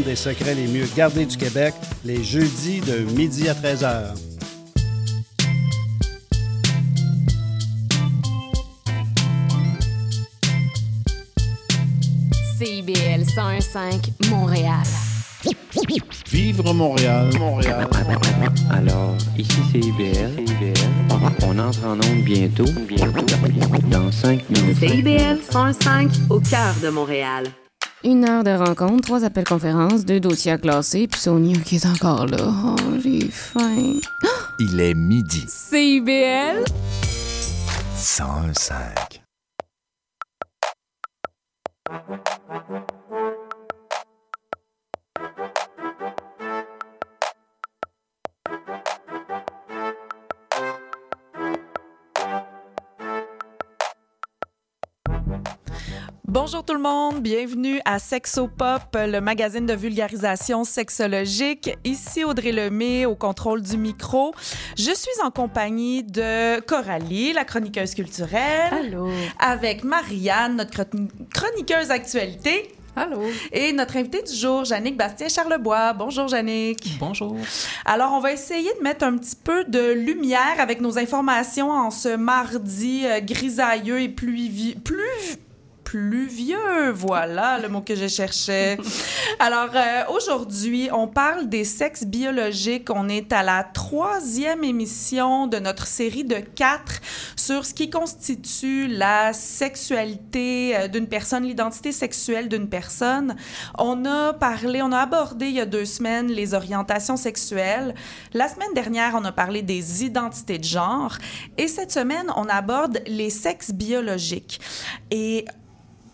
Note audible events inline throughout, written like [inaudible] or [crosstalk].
monde des secrets les mieux gardés du Québec, les jeudis de midi à 13h. CIBL 101.5 Montréal. Vivre Montréal, Montréal. Alors, ici c'est IBL. On entre en onde bientôt. Bientôt. Dans 5 minutes. CIBL 105 au cœur de Montréal. Une heure de rencontre, trois appels conférences, deux dossiers à classer, puis Sonia qui est encore là. Oh, j'ai faim. [gasps] Il est midi. CIBL 105. Bonjour tout le monde, bienvenue à Sexopop, le magazine de vulgarisation sexologique. Ici Audrey Lemay au contrôle du micro. Je suis en compagnie de Coralie, la chroniqueuse culturelle. Allô. Avec Marianne, notre chron- chroniqueuse actualité. Allô. Et notre invité du jour, Jannick Bastien-Charlebois. Bonjour, Jannick. Bonjour. Alors, on va essayer de mettre un petit peu de lumière avec nos informations en ce mardi euh, grisailleux et pluvieux. Plus voilà le mot que je cherchais. Alors, euh, aujourd'hui, on parle des sexes biologiques. On est à la troisième émission de notre série de quatre sur ce qui constitue la sexualité euh, d'une personne, l'identité sexuelle d'une personne. On a parlé, on a abordé il y a deux semaines les orientations sexuelles. La semaine dernière, on a parlé des identités de genre. Et cette semaine, on aborde les sexes biologiques. Et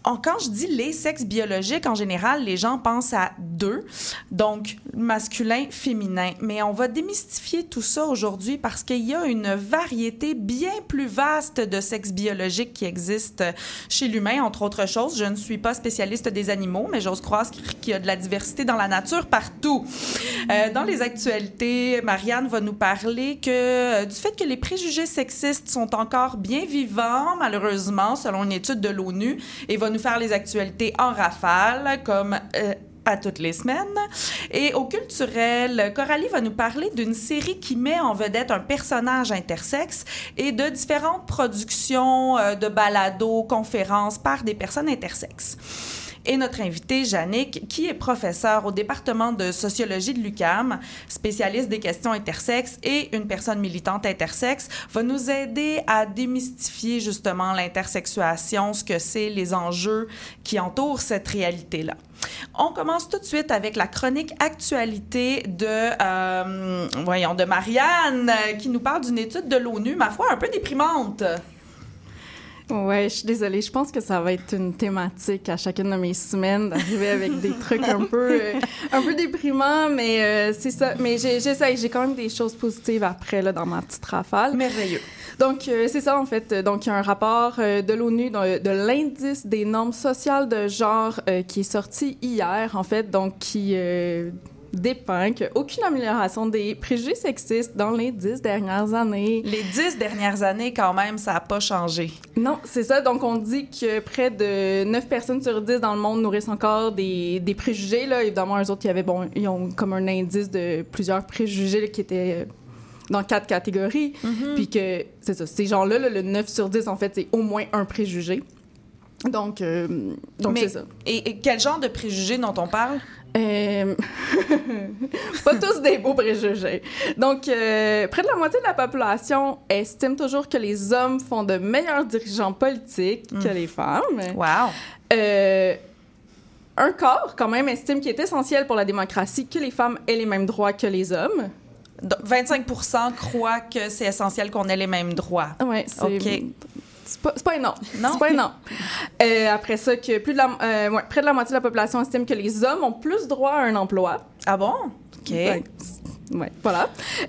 en- quand je dis les sexes biologiques, en général, les gens pensent à deux, donc masculin, féminin. Mais on va démystifier tout ça aujourd'hui parce qu'il y a une variété bien plus vaste de sexes biologiques qui existent chez l'humain, entre autres choses. Je ne suis pas spécialiste des animaux, mais j'ose croire qu'il y a de la diversité dans la nature partout. Euh, dans les actualités, Marianne va nous parler euh, du fait que les préjugés sexistes sont encore bien vivants, malheureusement, selon une étude de l'ONU, et va nous faire les actualités en rafale, comme euh, à toutes les semaines. Et au culturel, Coralie va nous parler d'une série qui met en vedette un personnage intersexe et de différentes productions euh, de balados, conférences par des personnes intersexes. Et notre invité, Jannick, qui est professeur au département de sociologie de l'UCAM, spécialiste des questions intersexes et une personne militante intersexe, va nous aider à démystifier justement l'intersexuation, ce que c'est, les enjeux qui entourent cette réalité-là. On commence tout de suite avec la chronique actualité de, euh, voyons, de Marianne, qui nous parle d'une étude de l'ONU, ma foi, un peu déprimante. Ouais, je suis désolée. Je pense que ça va être une thématique à chacune de mes semaines d'arriver avec des [laughs] trucs un peu, euh, un peu déprimants, mais euh, c'est ça. Mais j'essaye. J'ai quand même des choses positives après là dans ma petite rafale. Merveilleux. Donc, euh, c'est ça, en fait. Donc, il y a un rapport de l'ONU de, de l'indice des normes sociales de genre qui est sorti hier, en fait, donc qui euh, dépeint qu'aucune amélioration des préjugés sexistes dans les dix dernières années. Les dix dernières années, quand même, ça n'a pas changé. Non, c'est ça. Donc, on dit que près de 9 personnes sur 10 dans le monde nourrissent encore des, des préjugés. Là. Évidemment, eux autres, ils, avaient, bon, ils ont comme un indice de plusieurs préjugés là, qui étaient euh, dans quatre catégories. Puis que, c'est ça, ces gens-là, là, le 9 sur 10, en fait, c'est au moins un préjugé. Donc, euh, donc c'est ça. Et, et quel genre de préjugés dont on parle? Euh, [laughs] pas tous des beaux préjugés. Donc, euh, près de la moitié de la population estime toujours que les hommes font de meilleurs dirigeants politiques que les femmes. Wow! Euh, un quart, quand même, estime qu'il est essentiel pour la démocratie que les femmes aient les mêmes droits que les hommes. Donc, 25% croient que c'est essentiel qu'on ait les mêmes droits. Ouais, c'est... OK. C'est pas, pas énorme. Non? C'est pas énorme. [laughs] Euh, après ça, que plus de la, euh, ouais, près de la moitié de la population estime que les hommes ont plus droit à un emploi. Ah bon? OK. Ouais, voilà.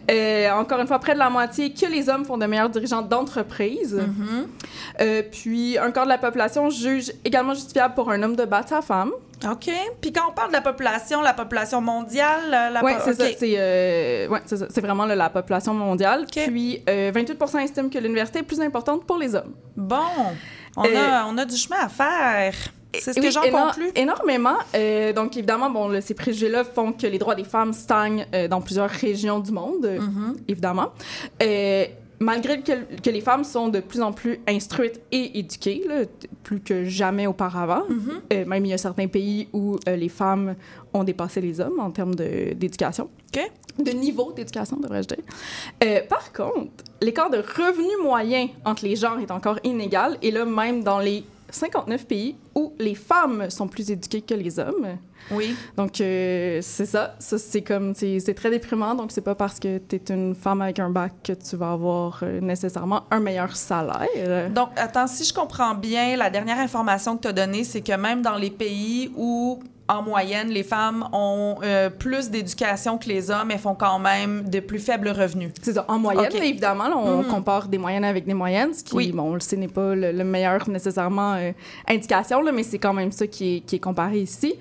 Euh, encore une fois, près de la moitié que les hommes font de meilleurs dirigeants d'entreprise. Mm-hmm. Euh, puis, un quart de la population juge également justifiable pour un homme de battre sa femme. OK. Puis quand on parle de la population, la population mondiale, euh, la Oui, po- c'est ça. C'est euh, ouais, c'est ça. C'est vraiment là, la population mondiale. Puis, euh, 28% estiment que l'université est plus importante pour les hommes. Bon, on, Euh, a, on a du chemin à faire. C'est ce Oui, que j'en éno- conclus. Énormément. Euh, donc, évidemment, bon, ces préjugés-là font que les droits des femmes stagnent euh, dans plusieurs régions du monde, euh, Mm-hmm. évidemment. Malgré que, que les femmes sont de plus en plus instruites et éduquées, là, plus que jamais auparavant. Euh, même il y a certains pays où les femmes ont dépassé les hommes en termes d'éducation. De niveau d'éducation, devrais-je dire. Euh, par contre, l'écart de revenu moyen entre les genres est encore inégal, et là, même dans les 59 pays où les femmes sont plus éduquées que les hommes. Oui. Donc, euh, c'est ça. Ça, c'est comme, c'est très déprimant. Donc, c'est pas parce que tu es une femme avec un bac que tu vas avoir euh, nécessairement un meilleur salaire. Donc, attends, si je comprends bien, la dernière information que tu as donnée, c'est que même dans les pays où, en moyenne, les femmes ont euh, plus d'éducation que les hommes, elles font quand même de plus faibles revenus. C'est ça. En moyenne, Ok. évidemment, là, on Mhm. compare des moyennes avec des moyennes, ce qui, Oui. bon, on le sait, n'est pas le, le meilleur nécessairement euh, indication, là, mais c'est quand même ça qui est, qui est comparé ici.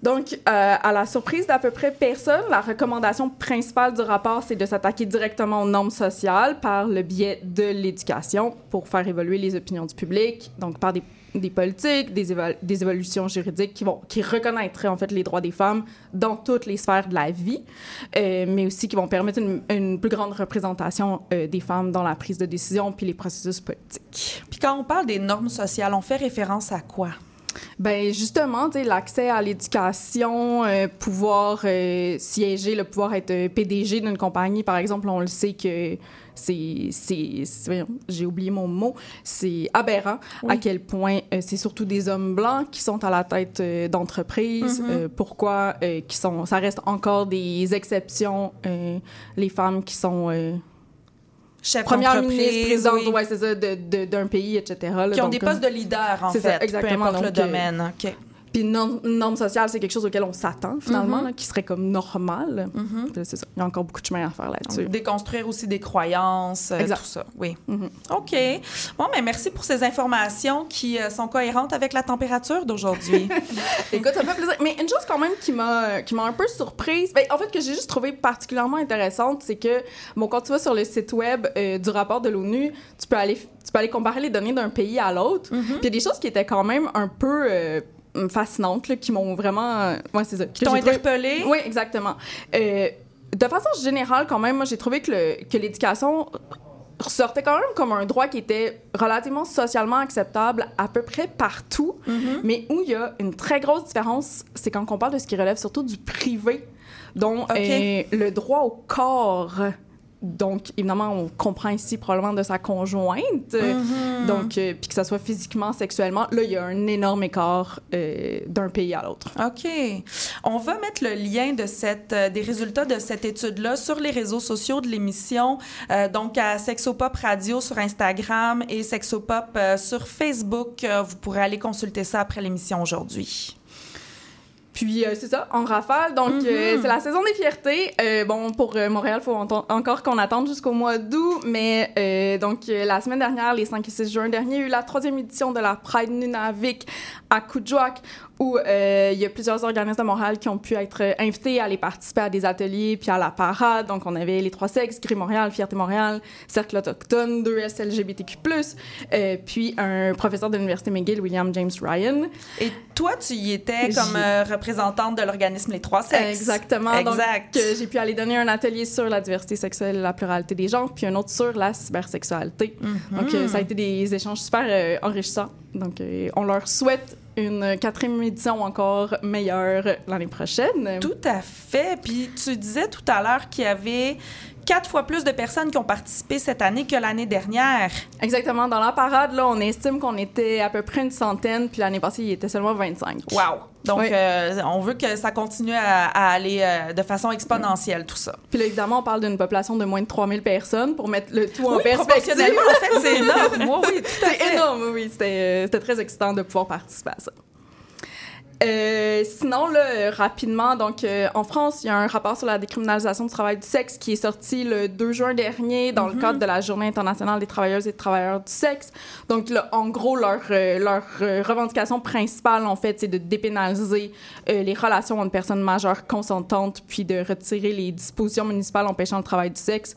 Donc, euh, à la surprise d'à peu près personne, la recommandation principale du rapport, c'est de s'attaquer directement aux normes sociales par le biais de l'éducation pour faire évoluer les opinions du public, donc par des, des politiques, des, évolutions juridiques qui, vont, qui reconnaîtraient en fait les droits des femmes dans toutes les sphères de la vie, euh, mais aussi qui vont permettre une, une plus grande représentation euh, des femmes dans la prise de décision puis les processus politiques. Puis quand on parle des normes sociales, on fait référence à quoi? Ben justement, l'accès à l'éducation, euh, pouvoir siéger, le pouvoir être PDG d'une compagnie, par exemple, on le sait que c'est, j'ai oublié mon mot, c'est aberrant à quel point euh, c'est surtout des hommes blancs qui sont à la tête euh, d'entreprises. Euh, pourquoi euh, qui sont, ça reste encore des exceptions, les femmes qui sont Chef première ministre, présidente, oui. ouais, d'un pays, etc. là. Qui ont Donc, des postes de leader, en fait, ça, exactement. peu importe le Donc, domaine. OK. Puis une norme, une norme sociale, c'est quelque chose auquel on s'attend finalement, Mhm. là, qui serait comme normal. Mhm. C'est ça. Il y a encore beaucoup de chemin à faire là-dessus. Déconstruire aussi des croyances, euh, tout ça. Oui. Mhm. OK. Bon, mais merci pour ces informations qui euh, sont cohérentes avec la température d'aujourd'hui. [laughs] Écoute, ça me fait plaisir. Mais une chose quand même qui m'a qui m'a un peu surprise, ben, en fait que j'ai juste trouvé particulièrement intéressante, c'est que bon quand tu vas sur le site web euh, du rapport de l'ONU, tu peux aller tu peux aller comparer les données d'un pays à l'autre. Puis il y a des choses qui étaient quand même un peu euh, fascinantes là, qui m'ont vraiment euh, ouais, c'est ça. Qui t'ont interpellé? Oui, exactement. Euh, de façon générale, quand même, moi, j'ai trouvé que, l'éducation ressortait quand même comme un droit qui était relativement socialement acceptable à peu près partout, Mhm. mais où il y a une très grosse différence, c'est quand on parle de ce qui relève surtout du privé, dont euh, le droit au corps. Donc, évidemment, on comprend ici probablement de sa conjointe. Mhm. Donc, euh, puis que ça soit physiquement, sexuellement, là, il y a un énorme écart euh, d'un pays à l'autre. OK. On va mettre le lien de cette, euh, des résultats de cette étude-là sur les réseaux sociaux de l'émission, euh, donc à Sexopop Radio sur Instagram et Sexopop euh, sur Facebook. Euh, vous pourrez aller consulter ça après l'émission aujourd'hui. Puis euh, c'est ça, en rafale. Donc Mhm. euh, c'est la saison des fiertés. Euh, bon, pour euh, Montréal, il faut encore qu'on attende jusqu'au mois d'août. Mais euh, donc euh, la semaine dernière, les 5 et 6 juin dernier, il y a eu la troisième édition de la Pride Nunavik à Coudjouac, où euh, il y a plusieurs organismes de Montréal qui ont pu être euh, invités à aller participer à des ateliers puis à la parade. Donc on avait les trois sexes, Gris Montréal, Fierté Montréal, Cercle autochtone, 2S LGBTQ+, euh, puis un professeur de l'Université McGill, William James Ryan. Et toi, tu y étais comme représentante de l'organisme Les Trois Sexes. Exactement. Exact. Donc, j'ai pu aller donner un atelier sur la diversité sexuelle et la pluralité des genres, puis un autre sur la cybersexualité. Mhm. Donc, ça a été des échanges super enrichissants. Donc, on leur souhaite une quatrième édition encore meilleure l'année prochaine. Tout à fait. Puis tu disais tout à l'heure qu'il y avait quatre fois plus de personnes qui ont participé cette année que l'année dernière. Exactement. Dans la parade, là, on estime qu'on était à peu près une centaine, puis l'année passée, il était seulement 25. Wow! Donc, euh, on veut que ça continue à, à aller euh, de façon exponentielle, tout ça. Puis là, évidemment, on parle d'une population de moins de 3000 personnes pour mettre le tout en Oui, perspective. en fait, c'est énorme. [laughs] Moi, oui, tout à C'est énorme, oui. C'était euh, c'était très excitant de pouvoir participer à ça. Euh, sinon, là, rapidement, donc euh, en France, il y a un rapport sur la décriminalisation du travail du sexe qui est sorti le 2 juin dernier dans le cadre de la Journée internationale des travailleuses et travailleurs du sexe. Donc, là, en gros, leur, euh, leur euh, revendication principale, en fait, c'est de dépénaliser euh, les relations entre personnes majeures consentantes, puis de retirer les dispositions municipales empêchant le travail du sexe.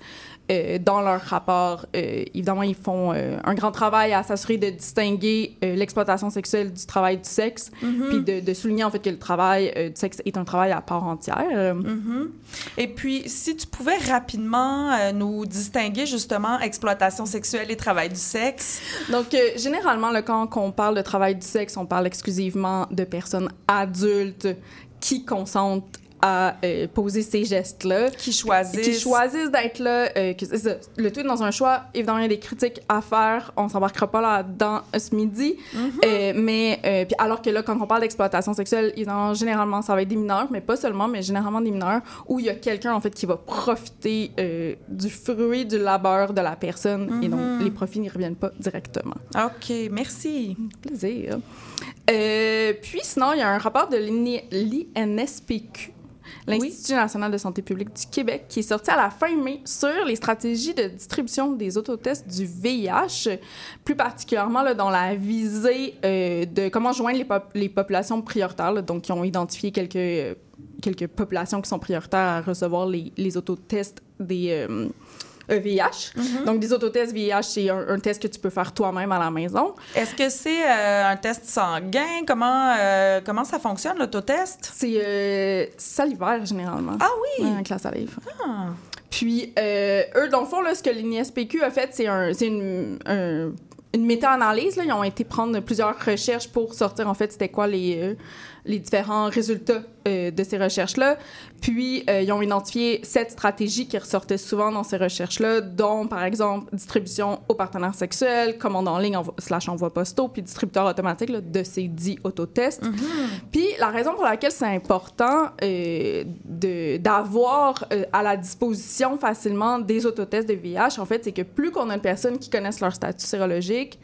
Euh, dans leur rapport, euh, évidemment, ils font euh, un grand travail à s'assurer de distinguer l'exploitation sexuelle du travail du sexe, puis de, de souligner en fait que le travail du sexe est un travail à part entière. Mhm. Et puis, si tu pouvais rapidement nous distinguer justement exploitation sexuelle et travail du sexe. Donc, généralement, là, quand on parle de travail du sexe, on parle exclusivement de personnes adultes qui consentent à euh, poser ces gestes-là. Qui choisissent. qui choisissent d'être là. euh, que, le tout est dans un choix. Évidemment, il y a des critiques à faire. On s'embarquera pas là-dedans ce midi. Euh, mais, puis alors que là, quand on parle d'exploitation sexuelle, évidemment, généralement, ça va être des mineurs, mais pas seulement, mais généralement des mineurs, où il y a quelqu'un, en fait, qui va profiter du fruit du labeur de la personne. Et donc, les profits n'y reviennent pas directement. OK, merci. Plaisir. Puis sinon, il y a un rapport de l'INSPQ, l'Institut national de santé publique du Québec, qui est sorti à la fin mai sur les stratégies de distribution des autotests du VIH, plus particulièrement là, dans la visée euh, de comment joindre les, pop- les populations prioritaires, donc qui ont identifié quelques, euh, quelques populations qui sont prioritaires à recevoir les, les autotests des... euh, VIH. Donc, des autotests VIH, c'est un, un test que tu peux faire toi-même à la maison. Est-ce que c'est euh, un test sanguin? Comment, euh, comment ça fonctionne, l'autotest? C'est euh, salivaire, généralement. Ah oui! Ouais, avec la salive. Ah. Puis, eux, dans le fond, là, ce que l'INSPQ a fait, c'est un, c'est une, un- une méta-analyse. Ils ont été prendre plusieurs recherches pour sortir, en fait, c'était quoi les, les différents résultats euh, de ces recherches-là. Puis, euh, ils ont identifié sept stratégies qui ressortaient souvent dans ces recherches-là, dont, par exemple, distribution aux partenaires sexuels, commande en ligne envo- slash envoi postaux, puis distributeur automatique là, de ces dits autotests. Puis la raison pour laquelle c'est important euh, d'avoir à la disposition facilement des autotests de VIH, en fait, c'est que plus qu'on a de personnes qui connaissent leur statut sérologique,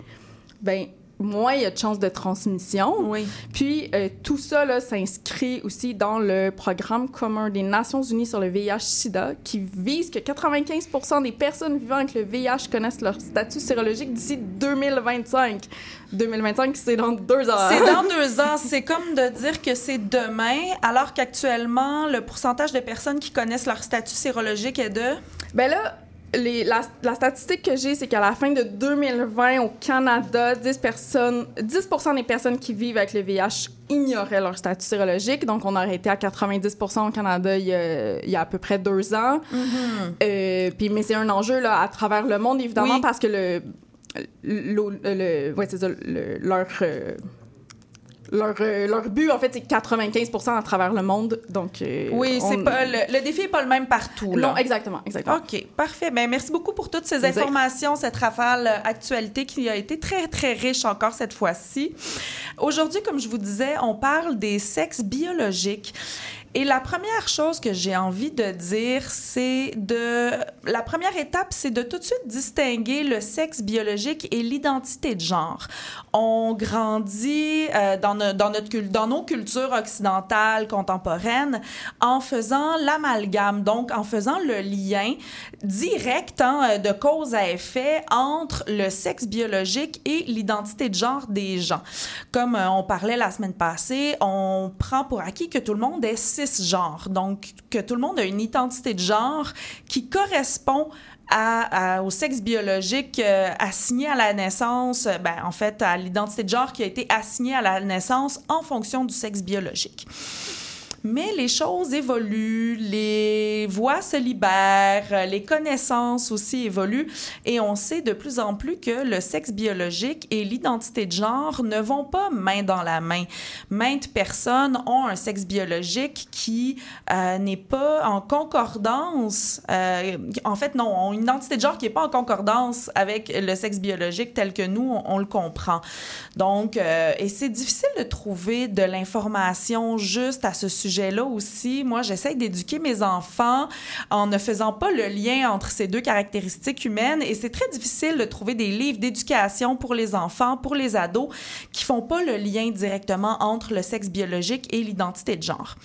ben moins il y a de chances de transmission. Oui. Puis euh, tout ça là, s'inscrit aussi dans le programme commun des Nations Unies sur le VIH/SIDA qui vise que 95% des personnes vivant avec le VIH connaissent leur statut sérologique d'ici 2025. 2025, c'est dans deux ans. C'est dans [laughs] deux ans. C'est comme de dire que c'est demain, alors qu'actuellement, le pourcentage de personnes qui connaissent leur statut sérologique est de... Ben là, les- la, la statistique que j'ai, c'est qu'à la fin de 2020, au Canada, 10, personnes, 10% des personnes qui vivent avec le VIH ignoraient leur statut sérologique. Donc, on aurait été à 90% au Canada il y a, il y a à peu près deux ans. Euh, puis, mais c'est un enjeu là, à travers le monde, évidemment, Oui. parce que le, le, le- ouais, c'est ça, le- leur... euh, leur, euh, leur but, en fait, c'est 95 à travers le monde. Donc, euh, Oui, c'est on- pas le, le défi n'est pas le même partout. Là. Non, exactement, exactement. OK, parfait. Ben, merci beaucoup pour toutes ces informations, cette rafale euh, actualité qui a été très, très riche encore cette fois-ci. Aujourd'hui, comme je vous disais, on parle des sexes biologiques. Et la première chose que j'ai envie de dire, c'est de... La première étape, c'est de tout de suite distinguer le sexe biologique et l'identité de genre. On grandit euh, dans, no- dans, notre, dans nos cultures occidentales contemporaines en faisant l'amalgame, donc en faisant le lien direct hein, de cause à effet entre le sexe biologique et l'identité de genre des gens. Comme euh, on parlait la semaine passée, on prend pour acquis que tout le monde est donc que tout le monde a une identité de genre qui correspond au sexe biologique euh, assigné à la naissance, euh, ben, en fait, à l'identité de genre qui a été assignée à la naissance en fonction du sexe biologique. Mais les choses évoluent, les voix se libèrent, les connaissances aussi évoluent et on sait de plus en plus que le sexe biologique et l'identité de genre ne vont pas main dans la main. Maintes personnes ont un sexe biologique qui euh, n'est pas en concordance, euh, en fait non, ont une identité de genre qui n'est pas en concordance avec le sexe biologique tel que nous, on, le comprend. Donc, euh, et c'est difficile de trouver de l'information juste à ce sujet-là aussi. Moi, j'essaie d'éduquer mes enfants en ne faisant pas le lien entre ces deux caractéristiques humaines et c'est très difficile de trouver des livres d'éducation pour les enfants, pour les ados, qui font pas le lien directement entre le sexe biologique et l'identité de genre.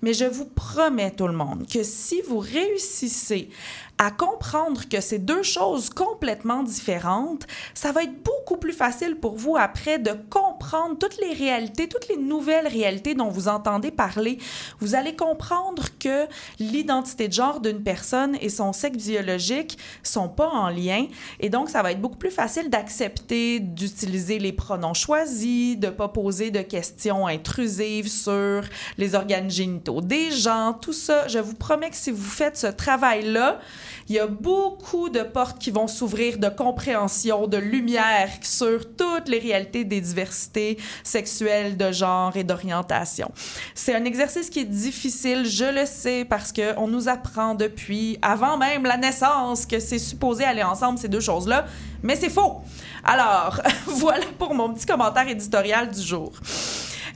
Mais je vous promets, tout le monde, que si vous réussissez à comprendre que c'est deux choses complètement différentes, ça va être beaucoup plus facile pour vous après de comprendre toutes les réalités, toutes les nouvelles réalités dont vous entendez parler. Vous allez comprendre que l'identité de genre d'une personne et son sexe biologique sont pas en lien et donc ça va être beaucoup plus facile d'accepter d'utiliser les pronoms choisis, de pas poser de questions intrusives sur les organes génitaux des gens, tout ça. Je vous promets que si vous faites ce travail-là, il y a beaucoup de portes qui vont s'ouvrir de compréhension, de lumière sur toutes les réalités des diversités sexuelles, de genre et d'orientation. C'est un exercice qui est difficile, je le sais, parce qu'on nous apprend depuis avant même la naissance que c'est supposé aller ensemble, ces deux choses-là, mais c'est faux. Alors, [laughs] voilà pour mon petit commentaire éditorial du jour.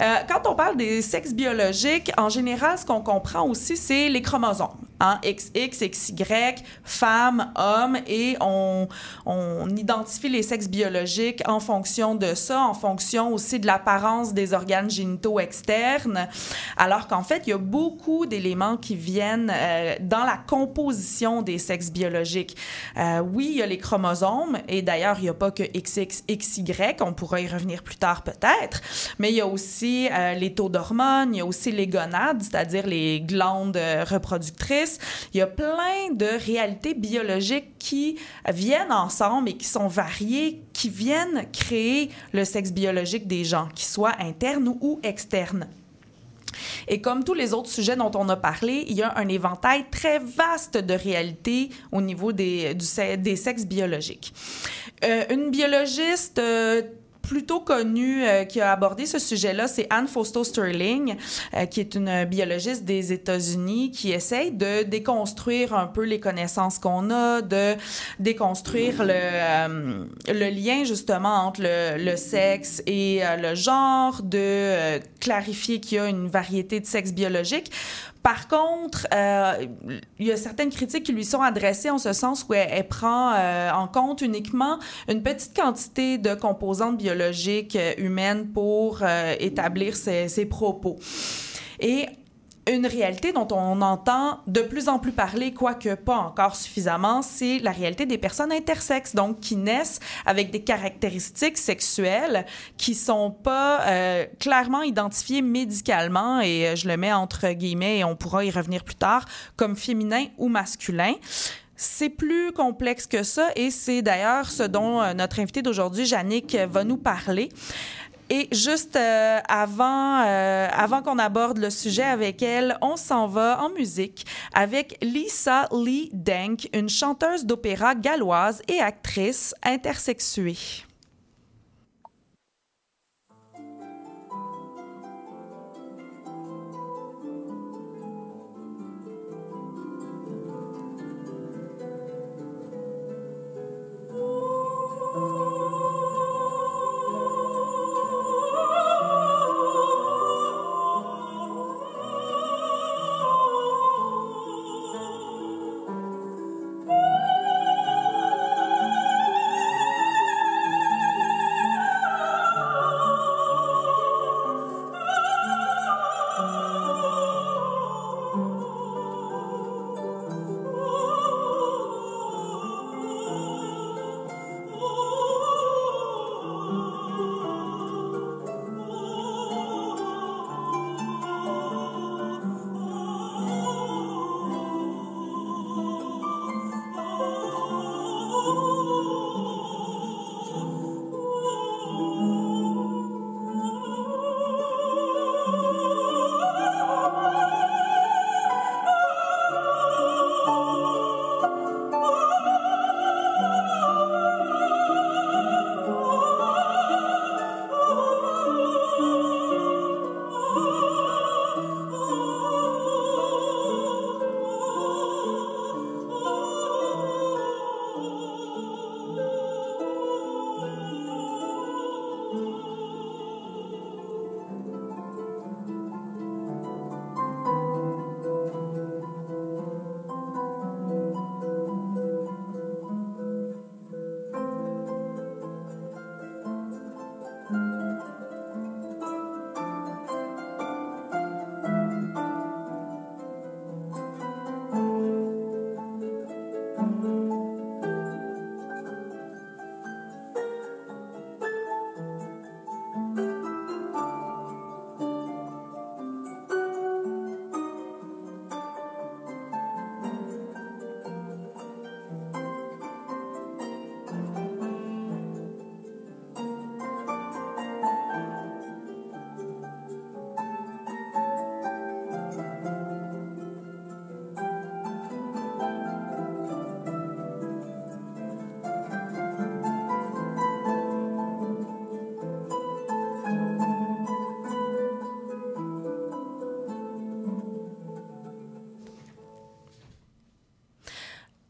Euh, quand on parle des sexes biologiques, en général, ce qu'on comprend aussi, c'est les chromosomes. Hein? XX, XY, femme, homme, et on, on identifie les sexes biologiques en fonction de ça, en fonction aussi de l'apparence des organes génitaux externes, alors qu'en fait, il y a beaucoup d'éléments qui viennent euh, dans la composition des sexes biologiques. Euh, oui, il y a les chromosomes, et d'ailleurs, il n'y a pas que XX, XY, on pourra y revenir plus tard peut-être, mais il y a aussi euh, les taux d'hormones, il y a aussi les gonades, c'est-à-dire les glandes euh, il y a plein de réalités biologiques qui viennent ensemble et qui sont variées, qui viennent créer le sexe biologique des gens, qu'ils soient internes ou externes. Et comme tous les autres sujets dont on a parlé, il y a un éventail très vaste de réalités au niveau des, des sexes biologiques. Euh, une biologiste euh, plutôt connue euh, qui a abordé ce sujet-là, c'est Anne Fausto Sterling, euh, qui est une biologiste des États-Unis qui essaye de déconstruire un peu les connaissances qu'on a, de déconstruire le, euh, lien justement entre le, le sexe et le genre, de clarifier qu'il y a une variété de sexes biologiques par contre, euh, il y a certaines critiques qui lui sont adressées en ce sens où elle, prend euh, en compte uniquement une petite quantité de composantes biologiques euh, humaines pour établir ses, propos. Une réalité dont on entend de plus en plus parler, quoique pas encore suffisamment, c'est la réalité des personnes intersexes, donc qui naissent avec des caractéristiques sexuelles qui sont pas euh, clairement identifiées médicalement, et je le mets entre guillemets, et on pourra y revenir plus tard, comme féminin ou masculin. C'est plus complexe que ça et c'est d'ailleurs ce dont euh, notre invité d'aujourd'hui, Jannick, va nous parler. Et juste euh, avant, euh, avant qu'on aborde le sujet avec elle, on s'en va en musique avec Lisa Lee Denk, une chanteuse d'opéra galloise et actrice intersexuée.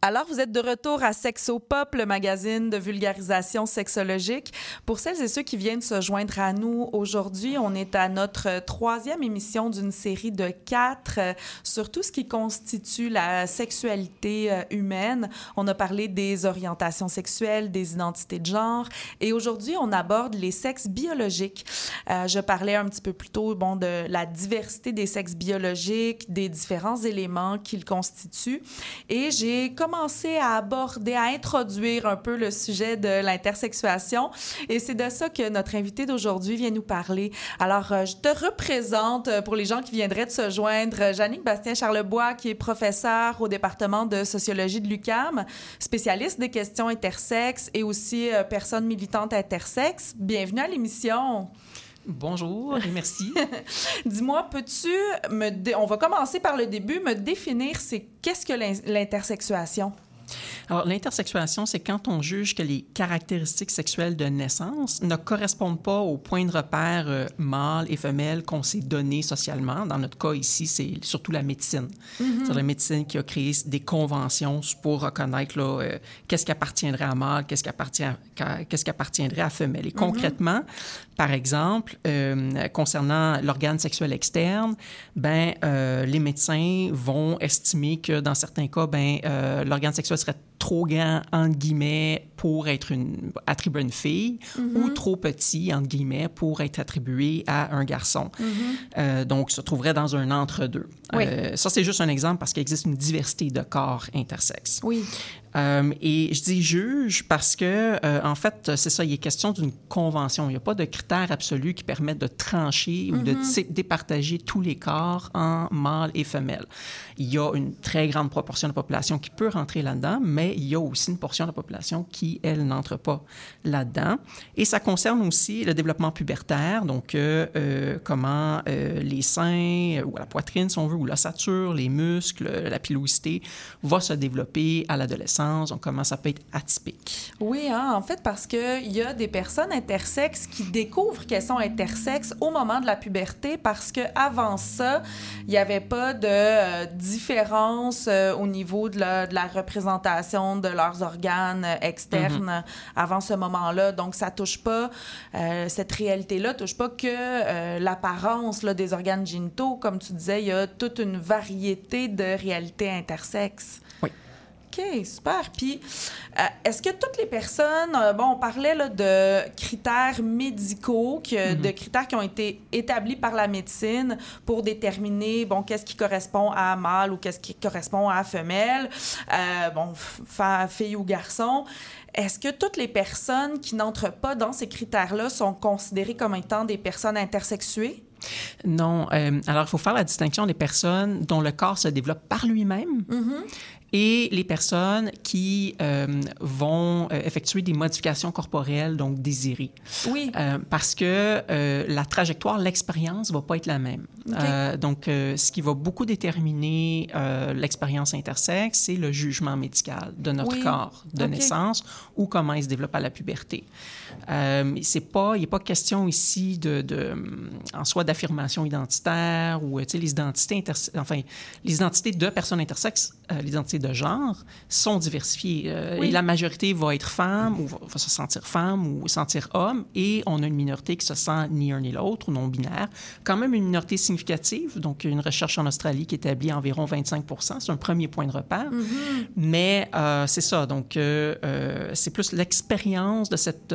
Alors, vous êtes de retour à Sexopop, le magazine de vulgarisation sexologique. Pour celles et ceux qui viennent se joindre à nous aujourd'hui, on est à notre troisième émission d'une série de quatre euh, sur tout ce qui constitue la sexualité euh, humaine. On a parlé des orientations sexuelles, des identités de genre, et aujourd'hui, on aborde les sexes biologiques. Euh, je parlais un petit peu plus tôt, bon, de la diversité des sexes biologiques, des différents éléments qu'ils constituent, et j'ai commencé à aborder, à introduire un peu le sujet de l'intersexuation. Et c'est de ça que notre invité d'aujourd'hui vient nous parler. Alors, euh, je te représente euh, pour les gens qui viendraient de se joindre, euh, Jannick Bastien-Charlebois, qui est professeur au département de sociologie de l'UCAM, spécialiste des questions intersexes et aussi personne militante intersexes. Bienvenue à l'émission. Bonjour et merci. [laughs] Dis-moi, peux-tu me... On va commencer par le début, me définir c'est qu'est-ce que l'in- l'intersexuation? Alors, l'intersexuation, c'est quand on juge que les caractéristiques sexuelles de naissance ne correspondent pas au point de repère euh, mâle et femelle qu'on s'est donné socialement. Dans notre cas ici, c'est surtout la médecine. C'est la médecine qui a créé des conventions pour reconnaître là, euh, qu'est-ce qui appartiendrait à mâle, qu'est-ce qui, qu'est-ce appartiendrait à femelle. Et concrètement, par exemple, euh, concernant l'organe sexuel externe, ben, euh, les médecins vont estimer que dans certains cas, ben, l'organe sexuel serait trop grand, entre guillemets, pour être une, attribué à une fille ou trop petit, entre guillemets, pour être attribué à un garçon. Euh, donc, se trouverait dans un entre-deux. Oui. Euh, ça, c'est juste un exemple parce qu'il existe une diversité de corps intersexes. Oui. Euh, et je dis juge parce que, euh, en fait, c'est ça, il est question d'une convention. Il n'y a pas de critères absolus qui permettent de trancher ou de dé- départager tous les corps en mâle et femelle. Il y a une très grande proportion de la population qui peut rentrer là-dedans, mais il y a aussi une portion de la population qui, elle, n'entre pas là-dedans. Et ça concerne aussi le développement pubertaire, donc euh, euh, comment euh, les seins ou la poitrine, si on veut, ou l'ossature, les muscles, la pilosité va se développer à l'adolescence, donc comment ça peut être atypique? Oui, hein, en fait, parce qu'il y a des personnes intersexes qui découvrent qu'elles sont intersexes au moment de la puberté parce qu'avant ça, il n'y avait pas de différence au niveau de la représentation de leurs organes euh, externes avant ce moment-là. Donc, ça touche pas, euh, cette réalité-là touche pas que euh, l'apparence des organes génitaux. Comme tu disais, il y a toute une variété de réalités intersexes. OK, super. Puis, euh, est-ce que toutes les personnes, euh, bon, on parlait là, de critères médicaux, que, de critères qui ont été établis par la médecine pour déterminer, bon, qu'est-ce qui correspond à mâle ou qu'est-ce qui correspond à femelle, euh, bon, fille ou garçon. Est-ce que toutes les personnes qui n'entrent pas dans ces critères-là sont considérées comme étant des personnes intersexuées? Non. euh, alors, il faut faire la distinction des personnes dont le corps se développe par lui-même et les personnes qui euh, vont euh, effectuer des modifications corporelles, donc désirées. Oui. Euh, parce que euh, la trajectoire, l'expérience va pas être la même. OK. Euh, donc, euh, ce qui va beaucoup déterminer euh, l'expérience intersexe, c'est le jugement médical de notre Oui. corps de naissance ou comment il se développe à la puberté. Euh, c'est pas, il n'est pas question ici de, de, en soi d'affirmation identitaire ou, les identités enfin, les identités de personnes intersexes, euh, les identités de genre sont diversifiées. Euh, Oui. Et la majorité va être femme ou va, va se sentir femme ou sentir homme et on a une minorité qui se sent ni un ni l'autre ou non binaire. Quand même une minorité significative, donc une recherche en Australie qui établit environ 25 c'est un premier point de repère. Mais euh, c'est ça, donc euh, c'est plus l'expérience de cette,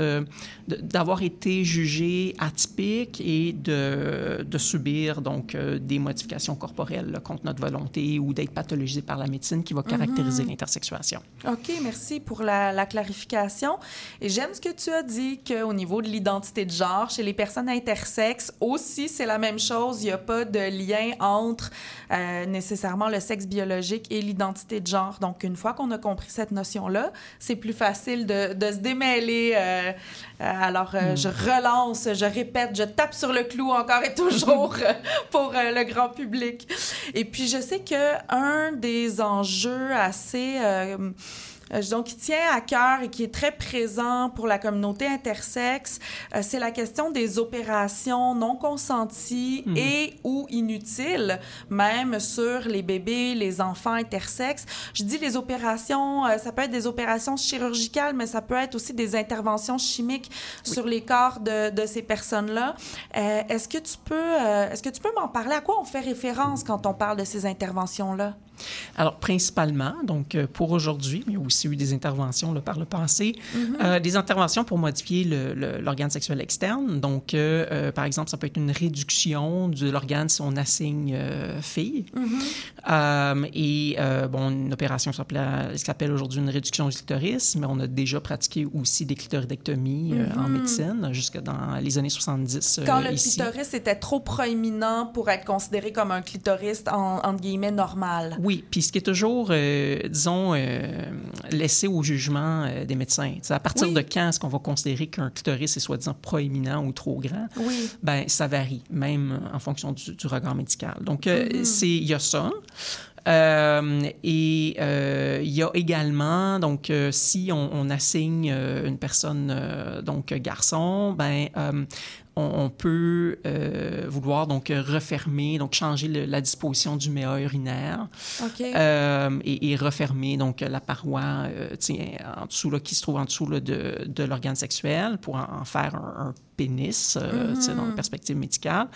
d'avoir été jugé atypique et de, de subir donc euh, des modifications corporelles là, contre notre volonté ou d'être pathologisé par la médecine qui va caractériser l'intersexuation. OK, merci pour la, la clarification. Et j'aime ce que tu as dit qu'au niveau de l'identité de genre, chez les personnes intersexes, aussi, c'est la même chose. Il n'y a pas de lien entre euh, nécessairement le sexe biologique et l'identité de genre. Donc, une fois qu'on a compris cette notion-là, c'est plus facile de, de se démêler. euh, alors, euh, je relance, je répète, je tape sur le clou encore et toujours euh, [laughs] [laughs] pour euh, le grand public. Et puis, je sais que un des enjeux assez... euh, donc qui tient à cœur et qui est très présent pour la communauté intersexe. Euh, c'est la question des opérations non consenties Mhm. et ou inutiles, même sur les bébés, les enfants intersexes. Je dis les opérations, euh, ça peut être des opérations chirurgicales, mais ça peut être aussi des interventions chimiques sur les corps de, de ces personnes-là. Euh, est-ce que tu peux, euh, est-ce que tu peux m'en parler? À quoi on fait référence quand on parle de ces interventions-là? Alors, principalement, donc euh, pour aujourd'hui, mais il y a aussi eu des interventions là, par le passé, euh, des interventions pour modifier l'organe sexuel externe. Donc, euh, par exemple, ça peut être une réduction de l'organe si on assigne euh, fille. Euh, et, bon, une opération s'appelle qui s'appelle aujourd'hui une réduction du clitoris, mais on a déjà pratiqué aussi des clitoridectomies en médecine jusque dans les années 70 euh, Quand le ici. clitoris était trop proéminent pour être considéré comme un clitoris, en, entre guillemets, normal. Oui, puis ce qui est toujours, euh, disons, euh, laissé au jugement euh, des médecins. Tu sais, à partir Oui. de quand est-ce qu'on va considérer qu'un clitoris est soi-disant proéminent ou trop grand? Oui. Ben, ça varie, même en fonction du, du regard médical. Donc, c'est il y a ça. Euh, et euh, il y a également, donc, euh, si on, on assigne une personne, donc garçon, ben, on, on peut euh, vouloir donc refermer, donc changer le- la disposition du méa urinaire euh, et, et refermer donc la paroi euh, en dessous là, qui se trouve en dessous là, de, de l'organe sexuel pour en, en faire un, un pénis euh, dans la perspective médicale.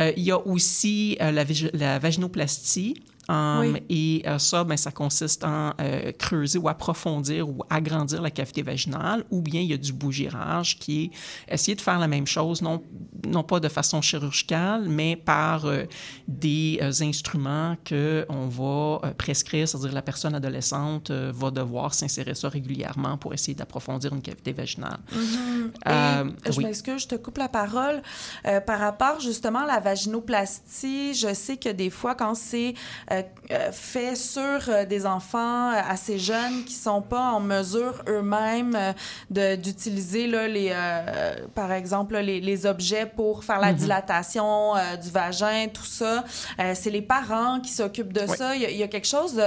Euh, il y a aussi euh, la vaginoplastie. Um, Oui. Et euh, ça, ben, ça consiste en euh, creuser ou approfondir ou agrandir la cavité vaginale, ou bien il y a du bougirage qui est essayer de faire la même chose, non, non pas de façon chirurgicale, mais par euh, des instruments qu'on va prescrire, c'est-à-dire la personne adolescente va devoir s'insérer ça régulièrement pour essayer d'approfondir une cavité vaginale. Et, Euh, je oui. m'excuse, je te coupe la parole. Par rapport justement à la vaginoplastie, je sais que des fois, quand c'est fait sur euh, des enfants euh, assez jeunes qui sont pas en mesure eux-mêmes euh, d'utiliser les, euh, par exemple, là, les, les objets pour faire la dilatation euh, du vagin, tout ça, euh, c'est les parents qui s'occupent de Oui. ça. Il y, a, il y a quelque chose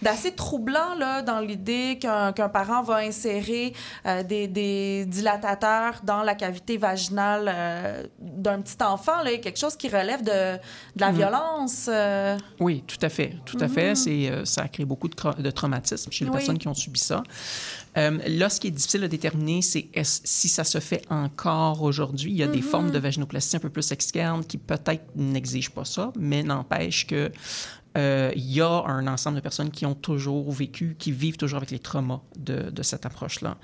d'assez troublant là, dans l'idée qu'un qu'un parent va insérer euh, des, des dilatateurs dans la cavité vaginale euh, d'un petit enfant. Là, Il y a quelque chose qui relève de, de la violence. euh. Oui, tout à fait, tout à fait. C'est, euh, ça a créé beaucoup de, de traumatisme chez les Oui. personnes qui ont subi ça. Euh, là, ce qui est difficile à déterminer, c'est si ça se fait encore aujourd'hui. Il y a des formes de vaginoplastie un peu plus externes qui peut-être n'exigent pas ça, mais n'empêche que euh, il y a un ensemble de personnes qui ont toujours vécu, qui vivent toujours avec les traumas de, de cette approche-là.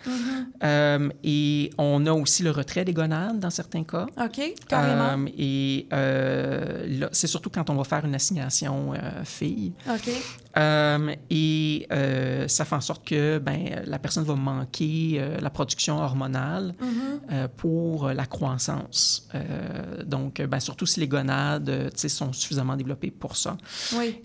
Euh, et on a aussi le retrait des gonades dans certains cas. OK, carrément. Euh, et euh, c'est surtout quand on va faire une assignation euh, fille. OK. Euh, et euh, ça fait en sorte que ben, la personne va manquer euh, la production hormonale euh, pour la croissance. Donc, ben, surtout si les gonades sont suffisamment développées pour ça. Oui.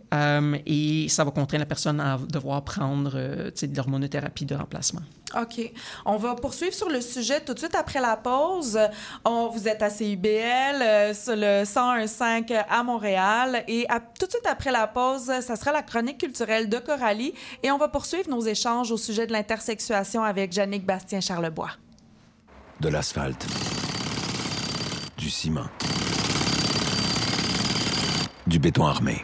Et ça va contraindre la personne à devoir prendre de l'hormonothérapie de remplacement. OK. On va poursuivre sur le sujet tout de suite après la pause. On, vous êtes à CIBL, euh, sur le 101.5 à Montréal. Et tout de suite après la pause, ça sera la chronique culturelle de Coralie. Et on va poursuivre nos échanges au sujet de l'intersexuation avec Jannick Bastien-Charlebois. De l'asphalte. Du ciment. Du béton armé.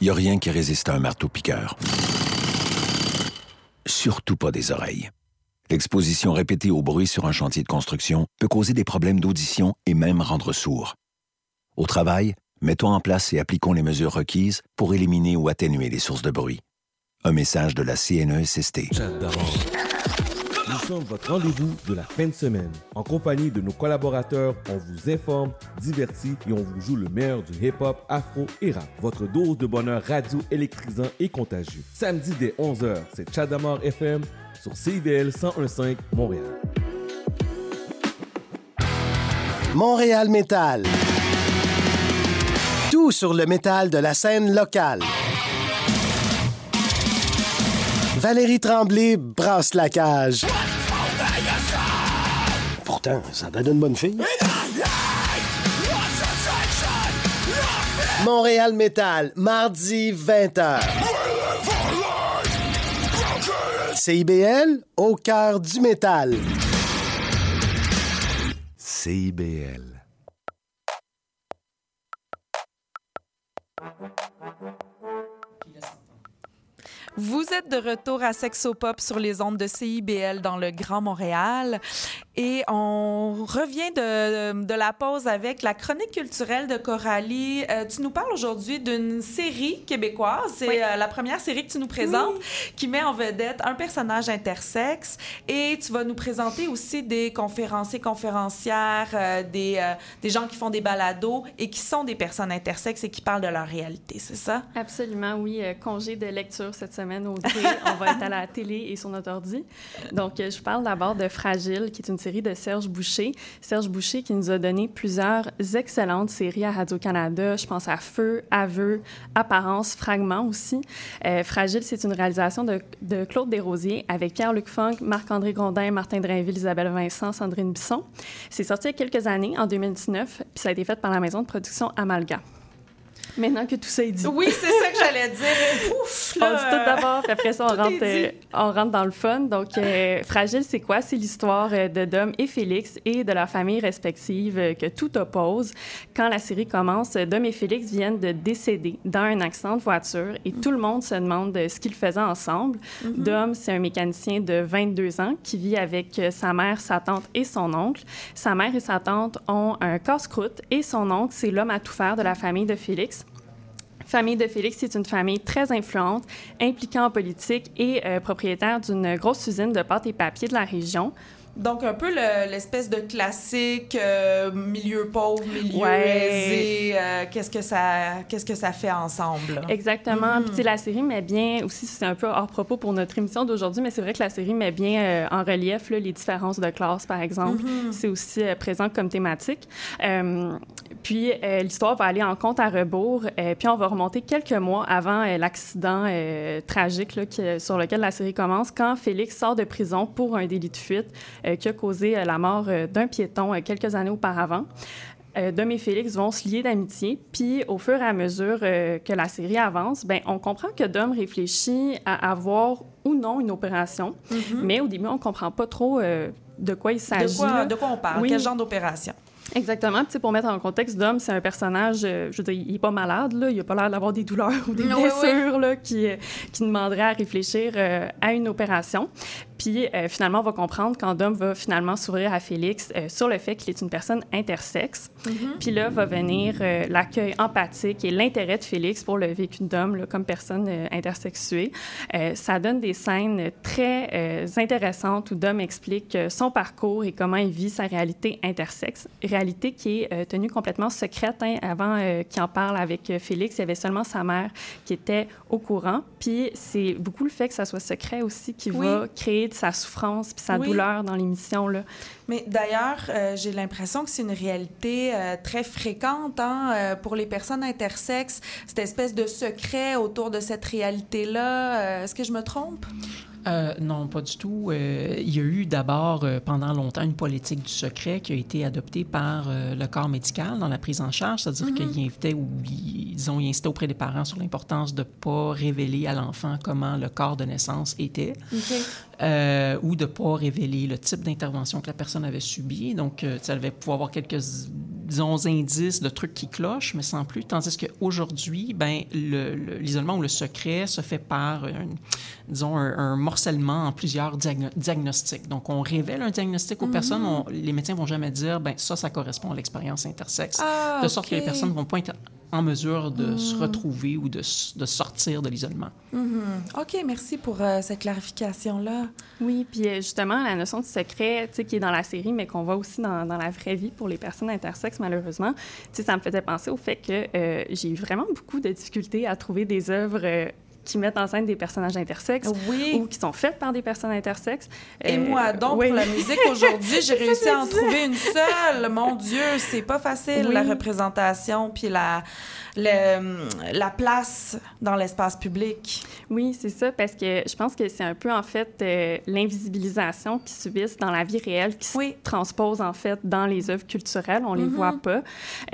Il a rien qui résiste à un marteau-piqueur. Surtout pas des oreilles. L'exposition répétée au bruit sur un chantier de construction peut causer des problèmes d'audition et même rendre sourd. Au travail, mettons en place et appliquons les mesures requises pour éliminer ou atténuer les sources de bruit. Un message de la CNESST. J'adore. Sommes votre rendez-vous de la fin de semaine. En compagnie de nos collaborateurs, on vous informe, divertit et on vous joue le meilleur du hip-hop, afro et rap. Votre dose de bonheur radio électrisant et contagieux. Samedi dès 11h, c'est Chadamar FM sur CIVL 1015 Montréal. Montréal Métal. Tout sur le métal de la scène locale. Valérie Tremblay brasse la cage. Pourtant, ça donne une bonne fille. Montréal Metal, mardi 20h. CIBL, au cœur du métal. CIBL. Vous êtes de retour à Sexopop sur les ondes de CIBL dans le Grand Montréal. Et on revient de, de la pause avec la chronique culturelle de Coralie. Euh, tu nous parles aujourd'hui d'une série québécoise. C'est Oui. euh, la première série que tu nous présentes qui met en vedette un personnage intersexe. Et tu vas nous présenter aussi des conférenciers, conférencières, euh, des, des gens qui font des balados et qui sont des personnes intersexes et qui parlent de leur réalité, c'est ça? Absolument, oui. Congé de lecture cette semaine, On va être à la télé et sur notre ordi. Donc, euh, je parle d'abord de Fragile, qui est une série de Serge Boucher. Serge Boucher qui nous a donné plusieurs excellentes séries à Radio-Canada. Je pense à Feu, Aveu, Apparence, Fragment aussi. Euh, Fragile, c'est une réalisation de, de Claude Desrosiers avec Pierre-Luc Funk, Marc-André Grondin, Martin Drainville, Isabelle Vincent, Sandrine Bisson. C'est sorti il y a quelques années, en 2019, puis ça a été fait par la maison de production Amalga. Maintenant que tout ça est dit. Oui, c'est ça que j'allais dire. Ouf, On là, dit tout d'abord, puis après ça, on rentre, euh, on rentre dans le fun. Donc, euh, Fragile, c'est quoi? C'est l'histoire euh, de Dom et Félix et de leur famille respective que tout oppose. Quand la série commence, Dom et Félix viennent de décéder dans un accident de voiture et tout le monde se demande ce qu'ils faisaient ensemble. Mhm. Dom, c'est un mécanicien de 22 ans qui vit avec sa mère, sa tante et son oncle. Sa mère et sa tante ont un casse-croûte et son oncle, c'est l'homme à tout faire de la famille de Félix. Famille de Félix, c'est une famille très influente, impliquée en politique et euh, propriétaire d'une grosse usine de pâte et papier de la région. Donc, un peu le- l'espèce de classique euh, milieu pauvre, milieu Ouais. aisé. euh, qu'est-ce, que ça, qu'est-ce que ça fait ensemble? Exactement. Mhm. Puis, la série met bien, aussi, c'est un peu hors propos pour notre émission d'aujourd'hui, mais c'est vrai que la série met bien euh, en relief là, les différences de classe, par exemple. Mhm. C'est aussi présent comme thématique. Puis, l'histoire va aller en compte à rebours. puis, on va remonter quelques mois avant l'accident tragique là, qui- sur lequel la série commence, quand Félix sort de prison pour un délit de fuite qui a causé euh, la mort euh, d'un piéton euh, quelques années auparavant. Euh, Dom et Félix vont se lier d'amitié, puis au fur et à mesure euh, que la série avance, ben, on comprend que Dom réfléchit à avoir ou non une opération, mais au début, on comprend pas trop euh, de quoi il s'agit. De quoi, là. de quoi on parle? Oui. Quel genre d'opération? Exactement. Tu sais, pour mettre en contexte, Dom, c'est un personnage, euh, je veux dire, il est pas malade, là. Il a pas l'air d'avoir des douleurs ou des Oui, oui. blessures, là, qui, euh, qui demanderaient à réfléchir euh, à une opération. Puis, finalement, on va comprendre quand Dom va finalement s'ouvrir à Félix sur le fait qu'il est une personne intersexe. Puis là, va venir l'accueil empathique et l'intérêt de Félix pour le vécu de Dom là, comme personne intersexuée. Ça donne des scènes très intéressantes où Dom explique son parcours et comment il vit sa réalité intersexe. Réalité qui est euh, tenue complètement secrète. hein. Avant euh, qu'il en parle avec euh, Félix, il y avait seulement sa mère qui était au courant. Puis c'est beaucoup le fait que ça soit secret aussi qui Oui. va créer de sa souffrance puis sa Oui. douleur dans l'émission. là. Mais d'ailleurs, euh, j'ai l'impression que c'est une réalité très fréquente hein, pour les personnes intersexes, cette espèce de secret autour de cette réalité-là. Est-ce que je me trompe? Euh, non, pas du tout. Euh, il y a eu d'abord, euh, pendant longtemps, une politique du secret qui a été adoptée par le corps médical dans la prise en charge, c'est-à-dire qu'il invitait ou il- disons, il incitait auprès des parents sur l'importance de ne pas révéler à l'enfant comment le corps de naissance était ou de ne pas révéler le type d'intervention que la personne avait subi. Donc, ça devait pouvoir avoir quelques, disons, indices de trucs qui clochent, mais sans plus. Tandis qu'aujourd'hui, ben, le- le- l'isolement ou le secret se fait par, un, disons, un, un morcellement en plusieurs diagno- diagnostics. Donc, on révèle un diagnostic aux personnes. on- les médecins vont jamais dire, ben ça, ça correspond à l'expérience intersexe. Ah, de sorte que les personnes vont pas être en mesure de se retrouver ou de, de sortir de l'isolement. Mhm. OK, merci pour euh, cette clarification-là. Oui, puis euh, justement, la notion de secret, tu sais, qui est dans la série, mais qu'on voit aussi dans, dans la vraie vie pour les personnes intersexes, malheureusement, tu sais, ça me faisait penser au fait que euh, j'ai eu vraiment beaucoup de difficultés à trouver des œuvres euh, qui mettent en scène des personnages intersexes Oui. ou qui sont faites par des personnes intersexes. Et Euh, moi donc, oui. pour la musique aujourd'hui, j'ai [laughs] réussi à en trouver une seule. Mon Dieu, c'est pas facile, Oui. la représentation puis la, le- la place dans l'espace public. Oui, c'est ça, parce que je pense que c'est un peu, en fait, euh, l'invisibilisation qu'ils subissent dans la vie réelle qui se transpose, en fait, dans les œuvres culturelles. On les Mhm. voit pas.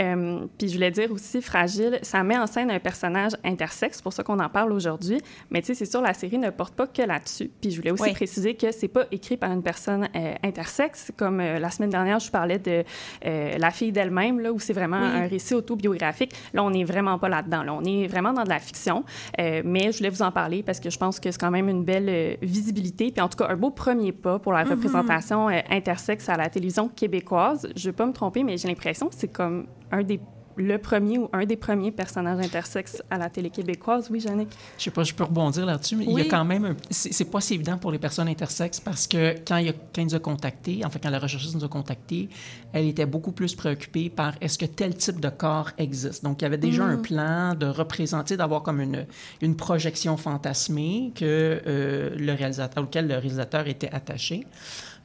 Euh, puis je voulais dire aussi, Fragile, ça met en scène un personnage intersexe, c'est pour ça qu'on en parle aujourd'hui. Aujourd'hui. Mais tu sais, c'est sûr, la série ne porte pas que là-dessus. Puis je voulais aussi Oui. préciser que c'est pas écrit par une personne euh, intersexe. Comme euh, la semaine dernière, je parlais de euh, La fille d'elle-même, là, où c'est vraiment Oui. un récit autobiographique. Là, on n'est vraiment pas là-dedans. Là. On est vraiment dans de la fiction. Mais je voulais vous en parler parce que je pense que c'est quand même une belle visibilité. Puis en tout cas, un beau premier pas pour la Mhm. représentation intersexe à la télévision québécoise. Je vais pas me tromper, mais j'ai l'impression que c'est comme un des le premier ou un des premiers personnages intersexes à la télé québécoise. Oui, Jannick? Je sais pas, je peux rebondir là-dessus, mais il y a quand même. un- C'est pas si évident pour les personnes intersexes parce que quand, il, a, quand il nous a contactés, enfin, quand la recherchiste nous a contactés, elle était beaucoup plus préoccupée par est-ce que tel type de corps existe. Donc, il y avait déjà un Mhm. plan de représenter, d'avoir comme une, une projection fantasmée que, euh, le réalisateur, auquel le réalisateur était attaché.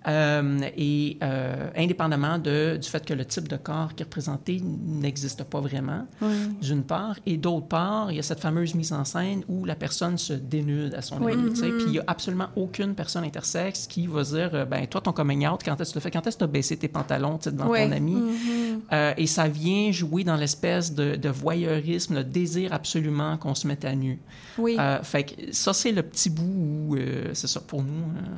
Euh, et euh, indépendamment de, du fait que le type de corps qui est représenté n'existe pas vraiment, Oui. d'une part, et d'autre part, il y a cette fameuse mise en scène où la personne se dénude à son Oui. sais, Mhm. puis il n'y a absolument aucune personne intersexe qui va dire, euh, ben toi, ton coming out, quand est-ce que tu le fais? Quand est-ce que tu as baissé tes pantalons devant Oui. ton ami? Mhm. Euh, et ça vient jouer dans l'espèce de, de voyeurisme, le désir absolument qu'on se mette à nu. Oui. Euh, fait que ça, c'est le petit bout où, euh, c'est ça, pour nous,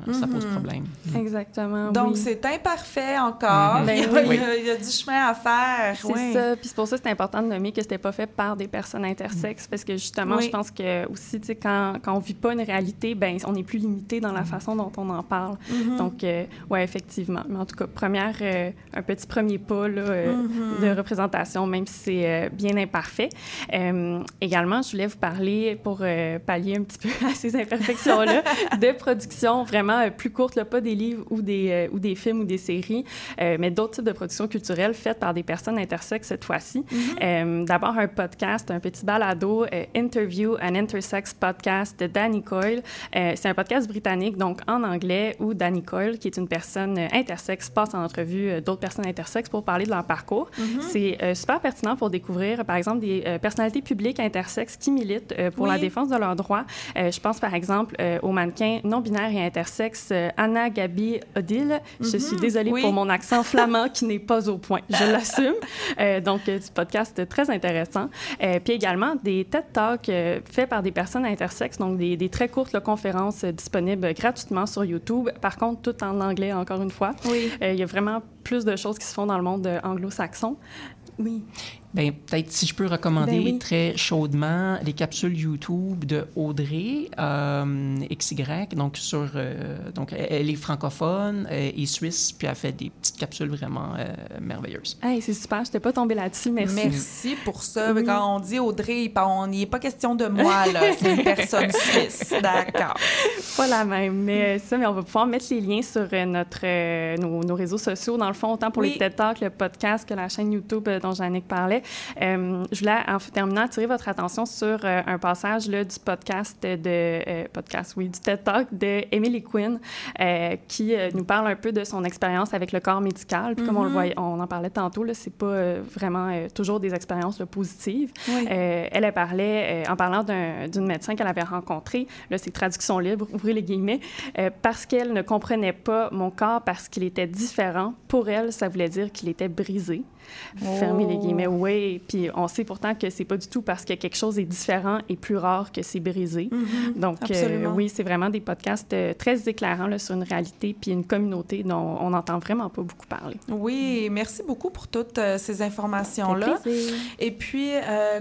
euh, ça pose Mhm. problème. Exactement. Donc, oui. c'est imparfait encore. Mhm. Ben il, y a, oui. il y a- il y a du chemin à faire. C'est oui. ça. Puis c'est pour ça que c'est important de nommer que c'était pas fait par des personnes intersexes, parce que justement, Oui. je pense que aussi, tu sais, quand, quand on vit pas une réalité, ben on est plus limité dans la façon dont on en parle. Mhm. Donc, euh, ouais, effectivement. Mais en tout cas, première, euh, un petit premier pas là, de représentation, même si c'est euh, bien imparfait. Euh, également, je voulais vous parler pour euh, pallier un petit peu [laughs] à ces imperfections-là [laughs] de production vraiment plus courte, là, pas des livres ou des, ou des films ou des séries, mais d'autres types de productions culturelles faites par des personnes intersexes cette fois-ci. Euh, D'abord, un podcast, un petit balado, Interview an Intersex Podcast de Danny Coyle. C'est un podcast britannique, donc en anglais, où Danny Coyle, qui est une personne intersexe, passe en entrevue d'autres personnes intersexes pour parler de leur parcours. Mhm. C'est euh, super pertinent pour découvrir, par exemple, des euh, personnalités publiques intersexes qui militent euh, pour Oui. la défense de leurs droits. Je pense, par exemple, euh, au mannequin non-binaire et intersexe euh, Anna Gabi Odile. Je Mhm. suis désolée Oui. pour mon accent flamand qui n'est pas au point. Je l'assume. [laughs] Donc, du podcast très intéressant. Puis également, des TED Talks faits par des personnes intersexes, donc des, des très courtes là, conférences disponibles gratuitement sur YouTube. Par contre, tout en anglais, encore une fois. Oui. Euh, il y a vraiment plus de choses qui se font dans le monde euh, anglo-saxon. Oui. Ben, peut-être si je peux recommander Ben oui. très chaudement les capsules YouTube de Audrey euh, XY. Donc, sur, euh, donc, elle- est francophone euh, et suisse, puis elle fait des petites capsules vraiment euh, merveilleuses. Hey, c'est super, je n'étais pas tombée là-dessus, merci. Merci pour ça. Oui. Quand on dit Audrey, on n'y est pas question de moi, là. [laughs] C'est une personne suisse. D'accord. Pas la même, mais ça, mais on va pouvoir mettre les liens sur notre, euh, nos, nos réseaux sociaux, dans le fond, autant pour Oui. les TED Talks, le podcast que la chaîne YouTube dont Jannick parlait. Euh, je voulais, en terminant, attirer votre attention sur euh, un passage là, du podcast de... euh, podcast, oui, du TED Talk de Emily Quinn, qui nous parle un peu de son expérience avec le corps médical. Puis comme on le Mhm. voyait, on en parlait tantôt, là, c'est pas vraiment toujours des expériences là, positives. Oui. Elle, elle parlait, en parlant d'un- d'une médecin qu'elle avait rencontrée, là, c'est traduction libre, ouvrez les guillemets, parce qu'elle ne comprenait pas mon corps parce qu'il était différent. Pour elle, ça voulait dire qu'il était brisé. Fermez les Oh. guillemets, oui. Puis on sait pourtant que c'est pas du tout parce que quelque chose est différent et plus rare que c'est brisé. Mhm. Donc, euh, oui, c'est vraiment des podcasts euh, très éclairants là, sur une réalité puis une communauté dont on n'entend vraiment pas beaucoup parler. Oui, merci beaucoup pour toutes euh, ces informations-là. Et puis,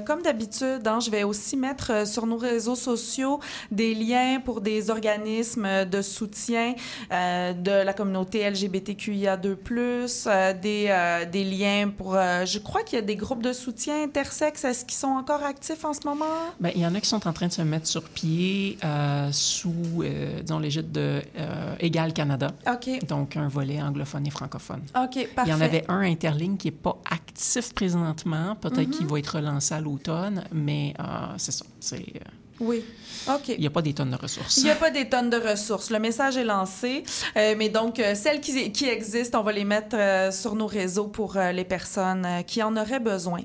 comme d'habitude, hein, je vais aussi mettre sur nos réseaux sociaux des liens pour des organismes de soutien de la communauté LGBTQIA2+, euh, des, des liens pour... euh, je crois qu'il y a des groupes de soutien intersexes. Est-ce qu'ils sont encore actifs en ce moment? Ben, il y en a qui sont en train de se mettre sur pied euh, sous, euh, disons, l'égide de Égal Canada. OK. Donc, un volet anglophone et francophone. OK, parfait. Il y en avait un interligne qui n'est pas actif présentement. Peut-être Mhm. qu'il va être relancé à l'automne, mais c'est ça. C'est, Oui. OK. il n'y a pas des tonnes de ressources. Il n'y a pas des tonnes de ressources. Le message est lancé. Euh, mais donc, euh, celles qui, qui existent, on va les mettre euh, sur nos réseaux pour les personnes qui en auraient besoin.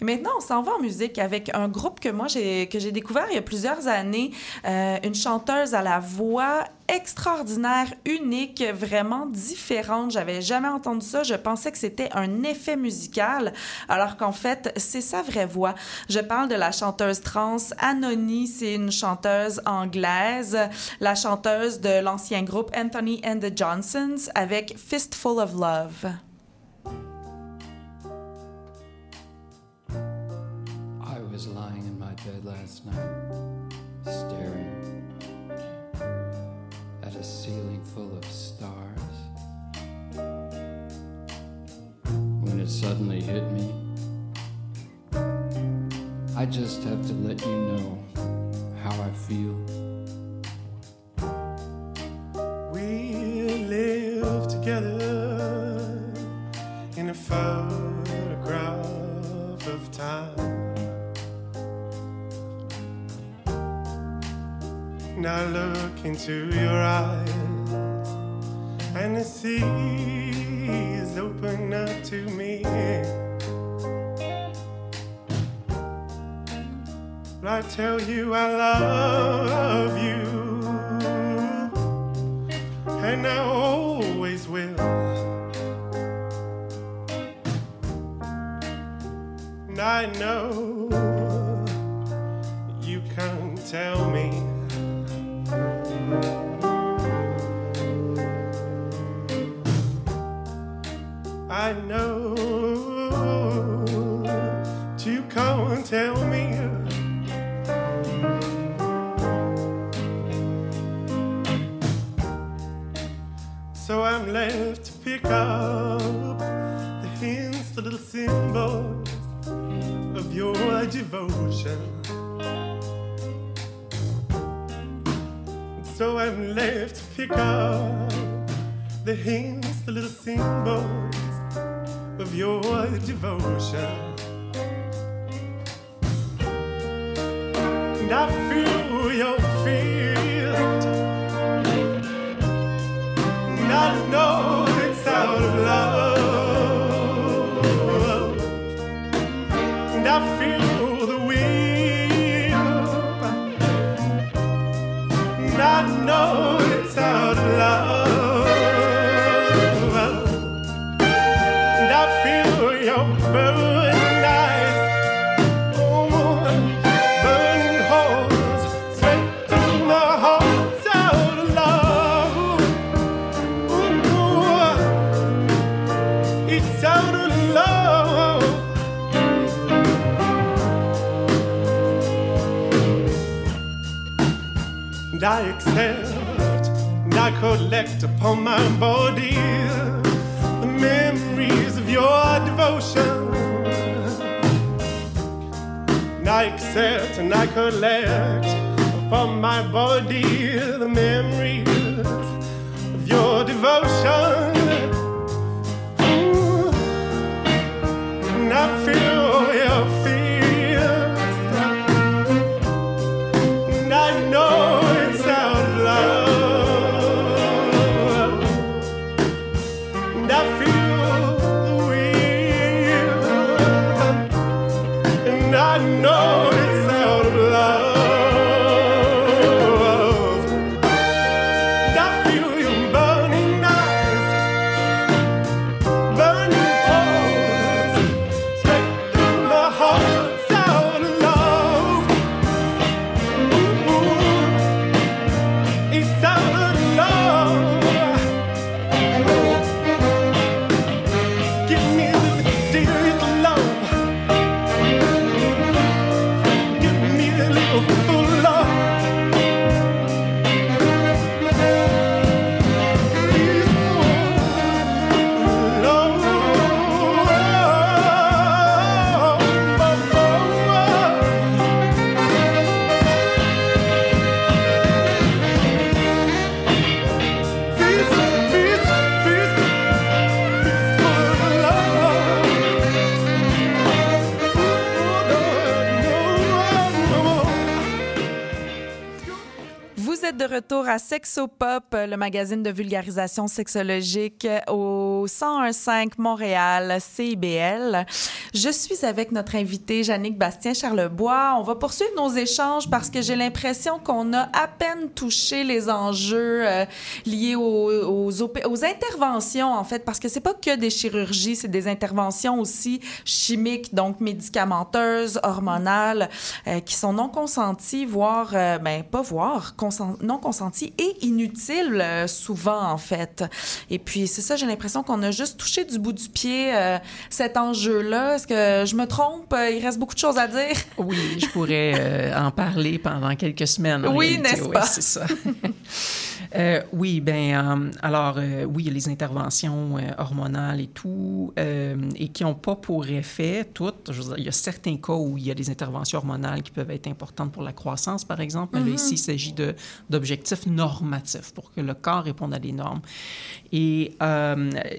Et maintenant, on s'en va en musique avec un groupe que moi, j'ai, que j'ai découvert il y a plusieurs années. Une chanteuse à la voix extraordinaire, unique, vraiment différente. J'avais jamais entendu ça. Je pensais que c'était un effet musical, alors qu'en fait, c'est sa vraie voix. Je parle de la chanteuse trans Anony. C'est une chanteuse anglaise, la chanteuse de l'ancien groupe Anthony and the Johnsons avec Fistful of Love. I was lying in my bed last night, staring a ceiling full of stars. When it suddenly hit me, I just have to let you know how I feel. We live together Now look into your eyes, and the sea is open up to me. I tell you I love you and I always will. And I know you can't tell I know to come and tell me. So I'm left to pick up the hints, the little symbols of your devotion. So I'm left to pick up the hints, the little symbols of your devotion. And I feel your fears. I accept and I collect upon my body the memories of your devotion. And I accept and I collect upon my body the memories of your devotion. Ooh. And I feel your Sexopop, le magazine de vulgarisation sexologique au 1015 Montréal, CIBL. Je suis avec notre invité, Jannick Bastien-Charlebois. On va poursuivre nos échanges parce que j'ai l'impression qu'on a à peine touché les enjeux euh, liés aux, aux, interventions, en fait, parce que c'est pas que des chirurgies, c'est des interventions aussi chimiques, donc médicamenteuses, hormonales, euh, qui sont non consenties, voire, euh, ben, pas voire, non consenties et inutiles euh, souvent, en fait. Et puis, c'est ça, j'ai l'impression qu'on a juste touché du bout du pied euh, cet enjeu-là. Est-ce que je me trompe? Euh, Il reste beaucoup de choses à dire. [laughs] Oui, je pourrais euh, en parler pendant quelques semaines. en Oui, n'est-ce Oui, pas? c'est ça. [laughs] Euh, oui, ben euh, alors euh, oui, il y a les interventions hormonales et tout, et qui n'ont pas pour effet toutes. Je veux dire, il y a certains cas où il y a des interventions hormonales qui peuvent être importantes pour la croissance, par exemple. Mais là, Mhm. ici, il s'agit d'objectifs normatifs pour que le corps réponde à des normes. Et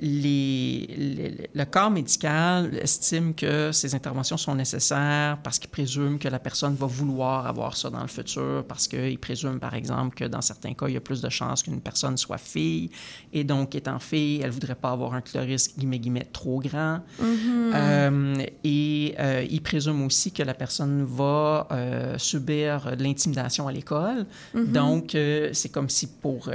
les, les- le corps médical estime que ces interventions sont nécessaires parce qu'il présume que la personne va vouloir avoir ça dans le futur, parce qu'il présume, par exemple, que dans certains cas, il y a plus de chances qu'une personne soit fille, et donc, étant fille, elle voudrait pas avoir un clitoris, guillemets, guillemets, trop grand. Mhm. Euh, et euh, il présume aussi que la personne va euh, subir de l'intimidation à l'école. Mhm. Donc, euh, c'est comme si pour,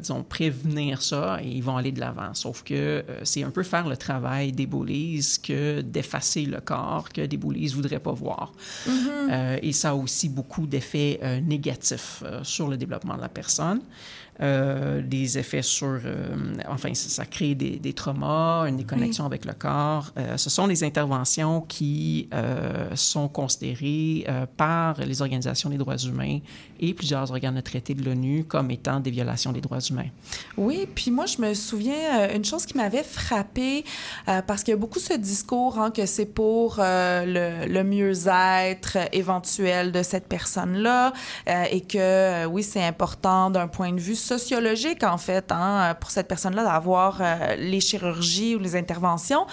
disons, prévenir ça, et ils vont aller de l'avant. Sauf que c'est un peu faire le travail des bullies que d'effacer le corps que des bullies ne voudraient pas voir. Mhm. Euh, et ça a aussi beaucoup d'effets négatifs sur le développement de la personne. Euh, des effets sur, euh, enfin, ça, ça crée des, des traumas, une déconnexion avec le corps. Euh, ce sont des interventions qui sont considérées par les organisations des droits humains et plusieurs organes de traité de l'ONU comme étant des violations des droits humains. Oui, puis moi, je me souviens, une chose qui m'avait frappée, parce qu'il y a beaucoup ce discours hein, que c'est pour le, le mieux-être éventuel de cette personne-là, et que oui, c'est important d'un point de vue sociologique, en fait, hein, pour cette personne-là d'avoir euh, les chirurgies ou les interventions.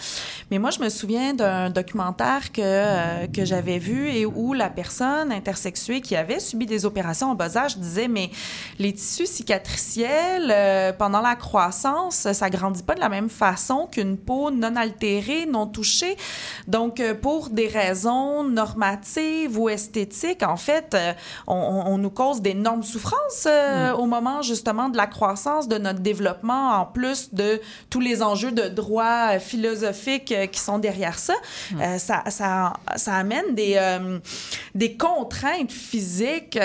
Mais moi, je me souviens d'un documentaire que, euh, que j'avais vu et où la personne intersexuée qui avait subi des opérations en bas âge disait, mais les tissus cicatriciels, euh, pendant la croissance, ça grandit pas de la même façon qu'une peau non altérée, non touchée. Donc, pour des raisons normatives ou esthétiques, en fait, on, nous cause d'énormes souffrances euh, au moment justement de la croissance, de notre développement, en plus de tous les enjeux de droit euh, philosophiques euh, qui sont derrière ça. Euh, ça, ça, ça amène des, euh, des contraintes physiques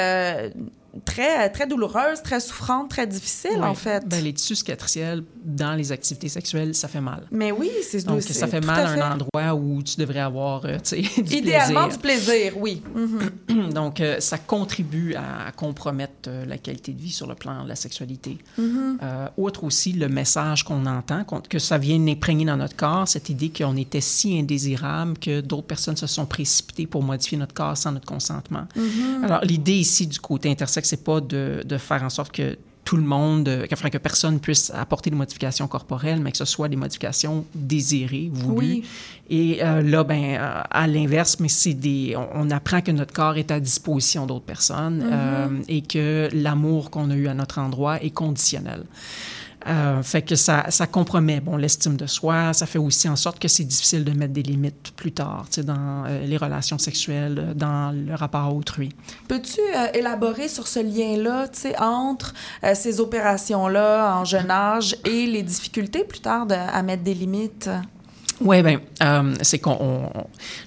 très, très douloureuses, très souffrantes, très difficiles, Ouais. en fait. Ben, les tissus cicatriciels dans les activités sexuelles, ça fait mal. Mais oui, c'est Donc, ça fait mal à fait. un endroit où tu devrais avoir euh, tu sais, [laughs] du Idéalement, plaisir. du plaisir, oui. [clears throat] Donc, euh, ça contribue à, compromettre euh, la qualité de vie sur le plan de la sexualité. Mhm. Euh, outre aussi le message qu'on entend, qu'on- que ça vient imprégner dans notre corps, cette idée qu'on était si indésirable que d'autres personnes se sont précipitées pour modifier notre corps sans notre consentement. Mhm. Alors, l'idée ici du côté c'est pas de, de faire en sorte que tout le monde, euh, enfin, que personne puisse apporter des modifications corporelles, mais que ce soit des modifications désirées, voulues. Oui. Et euh, là, ben, euh, à l'inverse, mais c'est des, on, on apprend que notre corps est à disposition d'autres personnes Mhm. euh, et que l'amour qu'on a eu à notre endroit est conditionnel. Euh, fait que ça, ça compromet bon, l'estime de soi, ça fait aussi en sorte que c'est difficile de mettre des limites plus tard, dans euh, les relations sexuelles, euh, dans le rapport à autrui. Peux-tu élaborer sur ce lien-là, entre ces opérations-là en jeune âge et les difficultés plus tard de- à mettre des limites? Oui, bien, euh, c'est qu'on.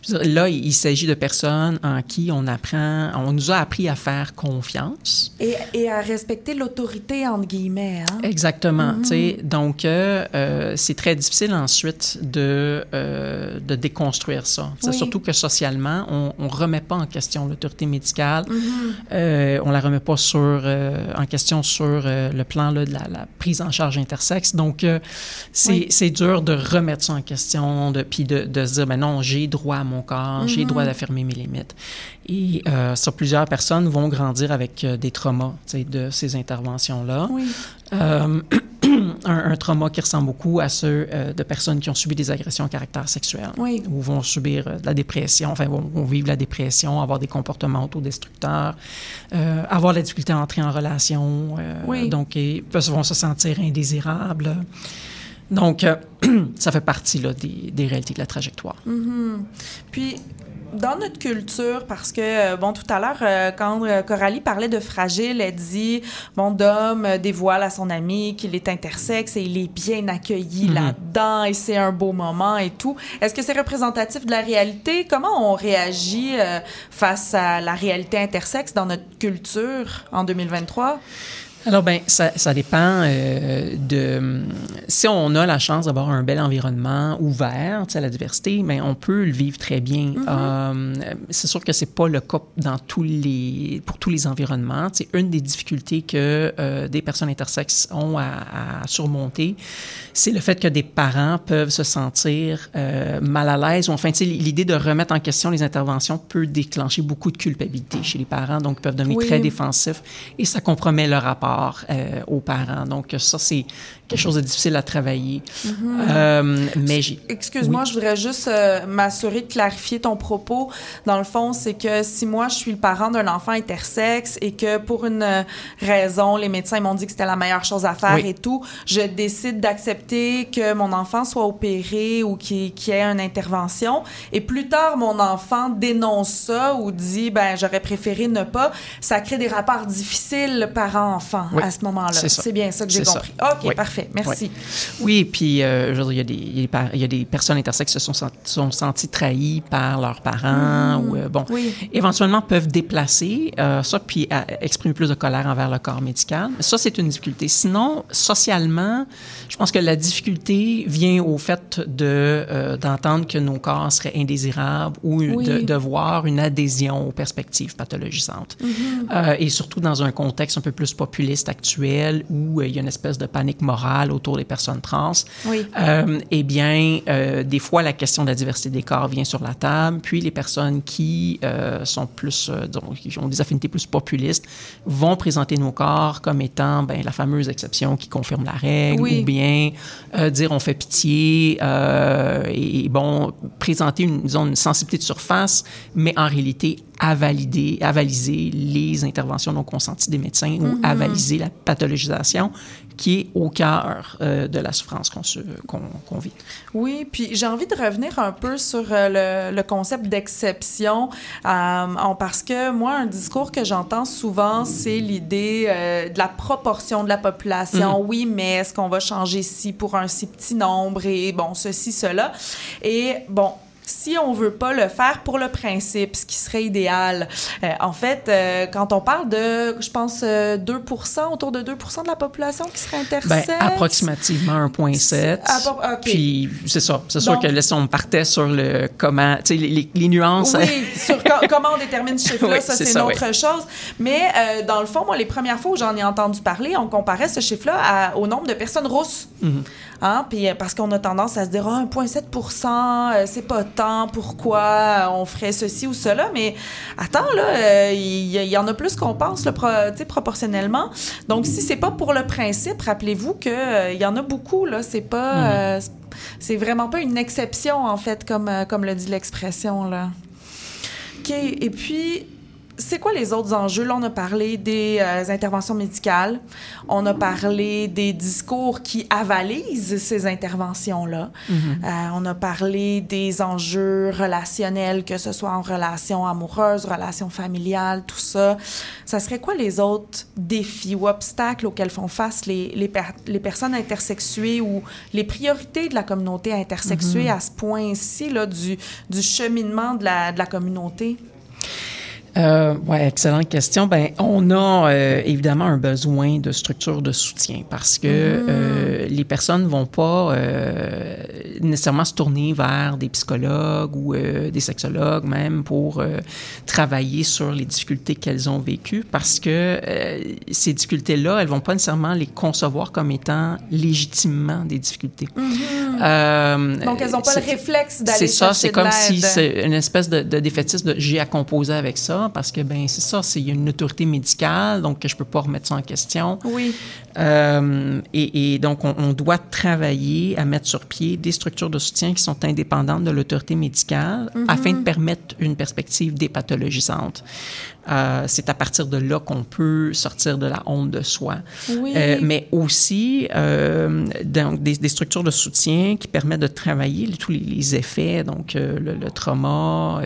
là, il s'agit de personnes en qui on apprend, on nous a appris à faire confiance. Et, et à respecter l'autorité, entre guillemets. Hein? Exactement. Tu sais. Donc, euh, euh, c'est très difficile ensuite de, euh, de déconstruire ça. Oui. Surtout que socialement, on ne remet pas en question l'autorité médicale. Mhm. Euh, on la remet pas sur, en question sur le plan là, de la, la prise en charge intersexe. Donc, c'est Oui. c'est dur de remettre ça en question l'expression, de, puis de, de se dire, ben non, j'ai droit à mon corps, j'ai Mhm. droit d'affirmer mes limites. Et euh, ça, plusieurs personnes vont grandir avec euh, des traumas de ces interventions-là. Oui. Euh, [clears throat] un, un trauma qui ressemble beaucoup à ceux euh, de personnes qui ont subi des agressions à caractère sexuel Oui. ou vont subir euh, de la dépression, enfin, vont, vont vivre la dépression, avoir des comportements autodestructeurs, euh, avoir la difficulté à entrer en relation, Oui. donc ils vont se sentir indésirables. Donc, euh, [clears throat] ça fait partie là, des, des réalités de la trajectoire. Mhm. Puis, dans notre culture, parce que, euh, bon, tout à l'heure, euh, quand euh, Coralie parlait de fragile, elle dit, bon, Dom euh, dévoile à son ami qu'il est intersexe et il est bien accueilli Mhm. là-dedans et c'est un beau moment et tout. Est-ce que c'est représentatif de la réalité? Comment on réagit face à la réalité intersexe dans notre culture en 2023? Alors, ben, ça, ça dépend euh, de. Si on a la chance d'avoir un bel environnement ouvert à la diversité, ben, on peut le vivre très bien. Euh, c'est sûr que c'est pas le cas dans tous les, pour tous les environnements. C'est une des difficultés que euh, des personnes intersexes ont à, à surmonter, c'est le fait que des parents peuvent se sentir euh, mal à l'aise ou enfin, tu sais, l'idée de remettre en question les interventions peut déclencher beaucoup de culpabilité chez les parents, donc ils peuvent devenir Oui. très défensifs et ça compromet le rapport euh, aux parents. Donc ça, c'est quelque chose de difficile à travailler. Mhm. Euh, mais j'ai... Excuse-moi, Oui. je voudrais juste euh, m'assurer de clarifier ton propos. Dans le fond, c'est que si moi, je suis le parent d'un enfant intersexe et que pour une euh, raison, les médecins m'ont dit que c'était la meilleure chose à faire Oui. et tout, je décide d'accepter que mon enfant soit opéré ou qu'il y ait une intervention. Et plus tard, mon enfant dénonce ça ou dit, ben, j'aurais préféré ne pas. Ça crée des rapports difficiles parent-enfant Oui, à ce moment-là. c'est bien ça que j'ai ça. compris. OK, Oui. parfait. Merci. Oui, Oui, puis euh, je veux dire, il y, a des, il y a personnes intersexes qui se sont, sent- sont senties trahies par leurs parents Mhm. ou, euh, bon, Oui. éventuellement peuvent déplacer euh, ça puis à- exprimer plus de colère envers le corps médical. Ça, c'est une difficulté. Sinon, socialement, je pense que la difficulté vient au fait de d'entendre que nos corps seraient indésirables ou Oui. de, de voir une adhésion aux perspectives pathologisantes. Euh, et surtout dans un contexte un peu plus populiste actuel où il y a une espèce de panique morale autour des personnes trans. Oui. Euh, eh bien, euh, des fois, la question de la diversité des corps vient sur la table, puis les personnes qui euh, sont plus, disons, qui ont des affinités plus populistes vont présenter nos corps comme étant ben, la fameuse exception qui confirme la règle, Oui. ou bien dire on fait pitié, et, bon, présenter une, disons, une sensibilité de surface, mais en réalité avalider, avaliser les interventions non consenties des médecins ou Mhm. avaliser la pathologisation qui est au cœur euh, de la souffrance qu'on vit. Oui, puis j'ai envie de revenir un peu sur euh, le, le concept d'exception, euh, parce que moi, un discours que j'entends souvent, c'est l'idée euh, de la proportion de la population. Mhm. Oui, mais est-ce qu'on va changer ci pour un si petit nombre et bon, ceci, cela? Et bon, si on veut pas le faire pour le principe, ce qui serait idéal, euh, en fait, euh, quand on parle de, je pense, euh, 2% autour de 2% de la population qui serait Ben, intersexe. approximativement 1,7. Appro- ok. Puis c'est ça. C'est sûr que là, si on partait sur le comment, tu sais, les, les- les nuances. Oui, [laughs] sur co- comment on détermine ce [laughs] chiffre-là, Oui, ça, c'est une oui. autre chose. Mais euh, dans le fond, moi, les premières fois où j'en ai entendu parler, on comparait ce chiffre-là au nombre de personnes rousses. Mhm. Hein? Puis euh, parce qu'on a tendance à se dire, ah, 1,7 euh, c'est pas tant, pourquoi euh, on ferait ceci ou cela? Mais attends, là, il y, il y en a plus qu'on pense, là, pro- proportionnellement. Donc, si c'est pas pour le principe, rappelez-vous qu'il y en a beaucoup, là. C'est pas. Euh, c'est vraiment pas une exception, en fait, comme, comme le dit l'expression, là. OK. Et puis, c'est quoi les autres enjeux? Là, on a parlé des euh, interventions médicales. On a parlé des discours qui avalisent ces interventions-là. Mhm. Euh, on a parlé des enjeux relationnels, que ce soit en relation amoureuse, relation familiale, tout ça. Ça serait quoi les autres défis ou obstacles auxquels font face les, les, per- les personnes intersexuées ou les priorités de la communauté intersexuée Mhm. à ce point-ci là, du, du cheminement de la, de la communauté? Euh, ouais, excellente question. Ben, on a euh, évidemment un besoin de structure de soutien parce que Mhm. euh, les personnes vont pas euh, nécessairement se tourner vers des psychologues ou euh, des sexologues même pour euh, travailler sur les difficultés qu'elles ont vécues parce que euh, ces difficultés-là, elles vont pas nécessairement les concevoir comme étant légitimement des difficultés. Euh, Donc, elles n'ont pas le réflexe d'aller C'est ça, c'est comme si c'est une espèce de, de défaitisme de j'ai à composer avec ça, parce que, ben c'est ça, c'est une autorité médicale, donc je peux pas remettre ça en question. Oui. Euh, et, et donc, on, on doit travailler à mettre sur pied des structures de soutien qui sont indépendantes de l'autorité médicale Mhm. afin de permettre une perspective dépathologisante. Euh, c'est à partir de là qu'on peut sortir de la honte de soi. Oui. Euh, mais aussi euh, donc des, des structures de soutien qui permettent de travailler tous les, les effets, donc le, le trauma,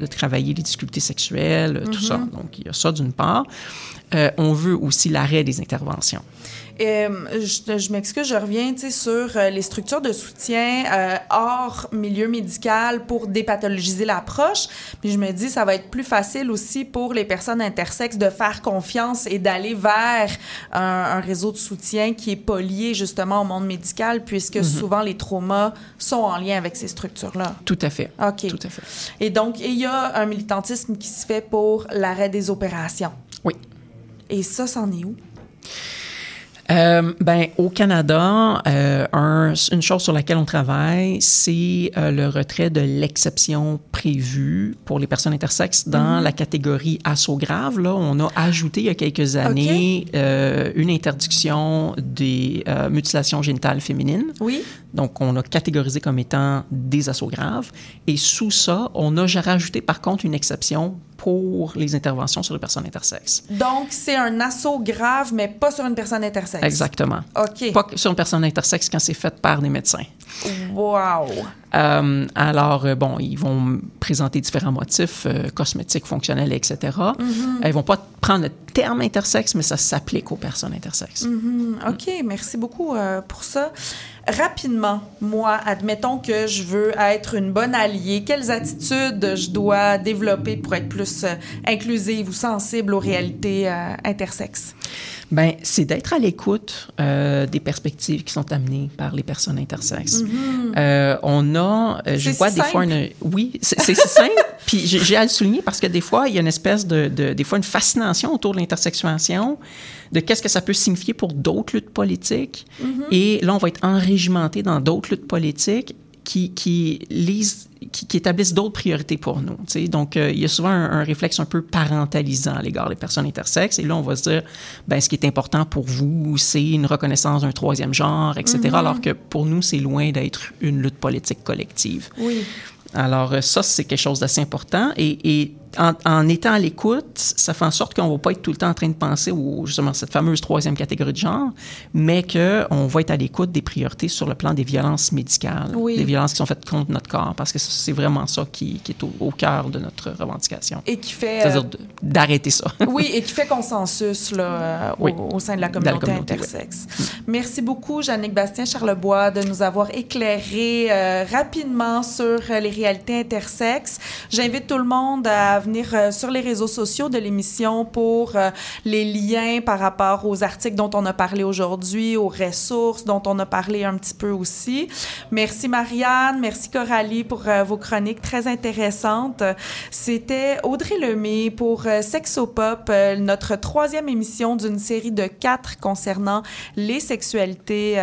de travailler les difficultés sexuelles, tout ça. Donc, il y a ça d'une part. On veut aussi l'arrêt des interventions. Euh, je je m'excuse, je reviens sur euh, les structures de soutien euh, hors milieu médical pour dépathologiser l'approche. Puis je me dis, ça va être plus facile aussi pour les personnes intersexes de faire confiance et d'aller vers un, un réseau de soutien qui est pas lié justement au monde médical, puisque Mhm. souvent les traumas sont en lien avec ces structures-là. Tout à fait. OK. Tout à fait. Et donc, il y a un militantisme qui se fait pour l'arrêt des opérations. Oui. Et ça, c'en est où? Euh, ben, au Canada, euh, un- une chose sur laquelle on travaille, c'est euh, le retrait de l'exception prévue pour les personnes intersexes dans Mhm. la catégorie assaut grave. Là, on a ajouté il y a quelques années euh, une interdiction des mutilations génitales féminines. Oui. Donc, on a catégorisé comme étant des assauts graves. Et sous ça, on a rajouté par contre une exception pour les interventions sur les personnes intersexes. Donc, c'est un assaut grave, mais pas sur une personne intersexe. Exactement. OK. Pas sur une personne intersexe quand c'est fait par des médecins. Wow. Euh, alors, euh, bon, ils vont présenter différents motifs euh, cosmétiques, fonctionnels, etc. Euh, Ils vont pas prendre le terme intersexe, mais ça s'applique aux personnes intersexes. Mhm. OK, merci beaucoup euh, pour ça. Rapidement, moi, admettons que je veux être une bonne alliée. Quelles attitudes je dois développer pour être plus euh, inclusive ou sensible aux réalités euh, intersexes? Ben, c'est d'être à l'écoute euh, des perspectives qui sont amenées par les personnes intersexes. Mhm. Euh, on a, euh, je vois si des fois une, oui, c'est c'est si simple. [laughs] Puis j'ai à le souligner parce que des fois il y a une espèce de, de- des fois une fascination autour de l'intersexuation, de qu'est-ce que ça peut signifier pour d'autres luttes politiques. Mhm. Et là, on va être enrégimenté dans d'autres luttes politiques qui, qui lisent qui, qui établissent d'autres priorités pour nous. Donc, euh, il y a souvent un, un réflexe un peu parentalisant à l'égard des personnes intersexes. Et là, on va se dire, ben, ce qui est important pour vous, c'est une reconnaissance d'un troisième genre, etc. Mhm. Alors que pour nous, c'est loin d'être une lutte politique collective. Oui. Alors, euh, ça, c'est quelque chose d'assez important. Et, et en, en étant à l'écoute, ça fait en sorte qu'on ne va pas être tout le temps en train de penser au, justement cette fameuse troisième catégorie de genre, mais qu'on va être à l'écoute des priorités sur le plan des violences médicales, Oui. des violences qui sont faites contre notre corps, parce que c'est vraiment ça qui, qui est au, au cœur de notre revendication. Et qui fait... C'est-à-dire d'arrêter ça. [laughs] oui, et qui fait consensus là, au- Oui. au, sein de la De la communauté intersexe. Merci beaucoup, Jannick Bastien-Charlebois, de nous avoir éclairé euh, rapidement sur euh, les réalités intersexes. J'invite tout le monde à venir euh, sur les réseaux sociaux de l'émission pour euh, les liens par rapport aux articles dont on a parlé aujourd'hui, aux ressources dont on a parlé un petit peu aussi. Merci Marianne, merci Coralie pour euh, vos chroniques très intéressantes. C'était Audrey Lemay pour Sexopop, notre troisième émission d'une série de quatre concernant les sexualités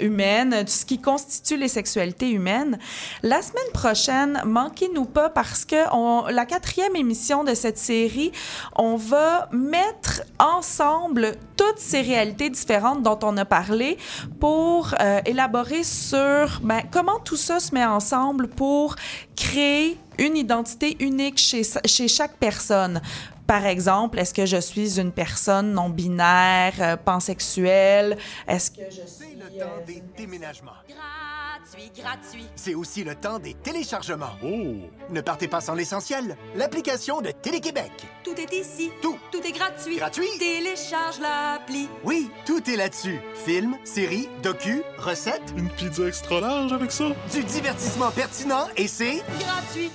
humaines, ce qui constitue les sexualités humaines. La semaine prochaine, manquez-nous pas parce que la quatrième émission de cette série, on va mettre ensemble toutes ces réalités différentes dont on a parlé pour euh, élaborer sur ben, comment tout ça se met ensemble pour créer une identité unique chez chaque personne. Par exemple, est-ce que je suis une personne non binaire, euh, pansexuelle? Est-ce que je suis... le temps des déménagements. Gratuit, gratuit. C'est aussi le temps des téléchargements. Oh! Ne partez pas sans l'essentiel, l'application de Télé-Québec. Tout est ici. Tout. Tout est gratuit. Gratuit? Télécharge l'appli. Oui, tout est là-dessus. Films, séries, docu, recettes. Une pizza extra large avec ça? Du divertissement pertinent et c'est... Gratuit.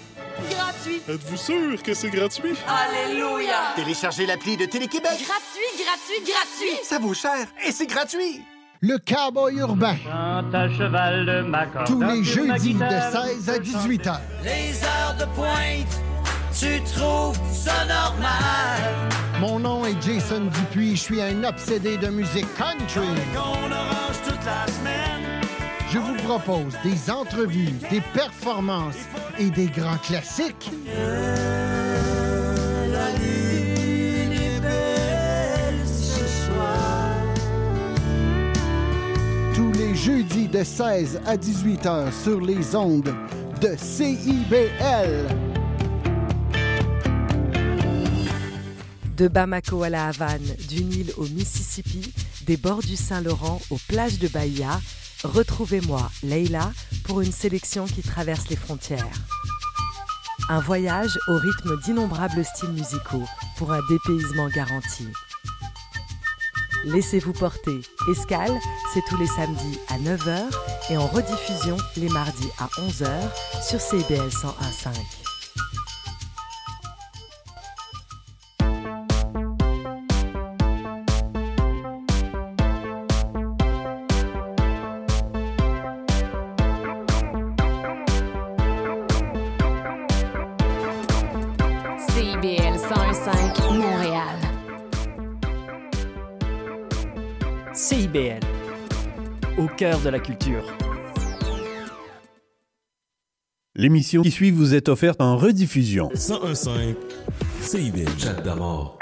Gratuit. Êtes-vous sûr que c'est gratuit? Alléluia. Téléchargez l'appli de Télé-Québec. Gratuit, gratuit, gratuit. Ça vaut cher et c'est gratuit. Le cowboy urbain. à cheval de ma corde. Tous les jeudis de guitare. 16 à 18 heures. Les heures de pointe, tu trouves ça normal? Mon nom est Jason Dupuis. Je suis un obsédé de musique country. On orange toute la semaine, propose des entrevues, des performances et des grands classiques. La lune est belle ce soir. Tous les jeudis de 16 à 18 heures sur les ondes de CIBL. De Bamako à la Havane, du Nil au Mississippi, des bords du Saint-Laurent aux plages de Bahia, retrouvez-moi, Leila, pour une sélection qui traverse les frontières. Un voyage au rythme d'innombrables styles musicaux pour un dépaysement garanti. Laissez-vous porter. Escale, c'est tous les samedis à 9h et en rediffusion les mardis à 11h sur CBL 101.5. cœur de la culture. L'émission qui suit vous est offerte en rediffusion. 1015 CIBL. Chat d'amour.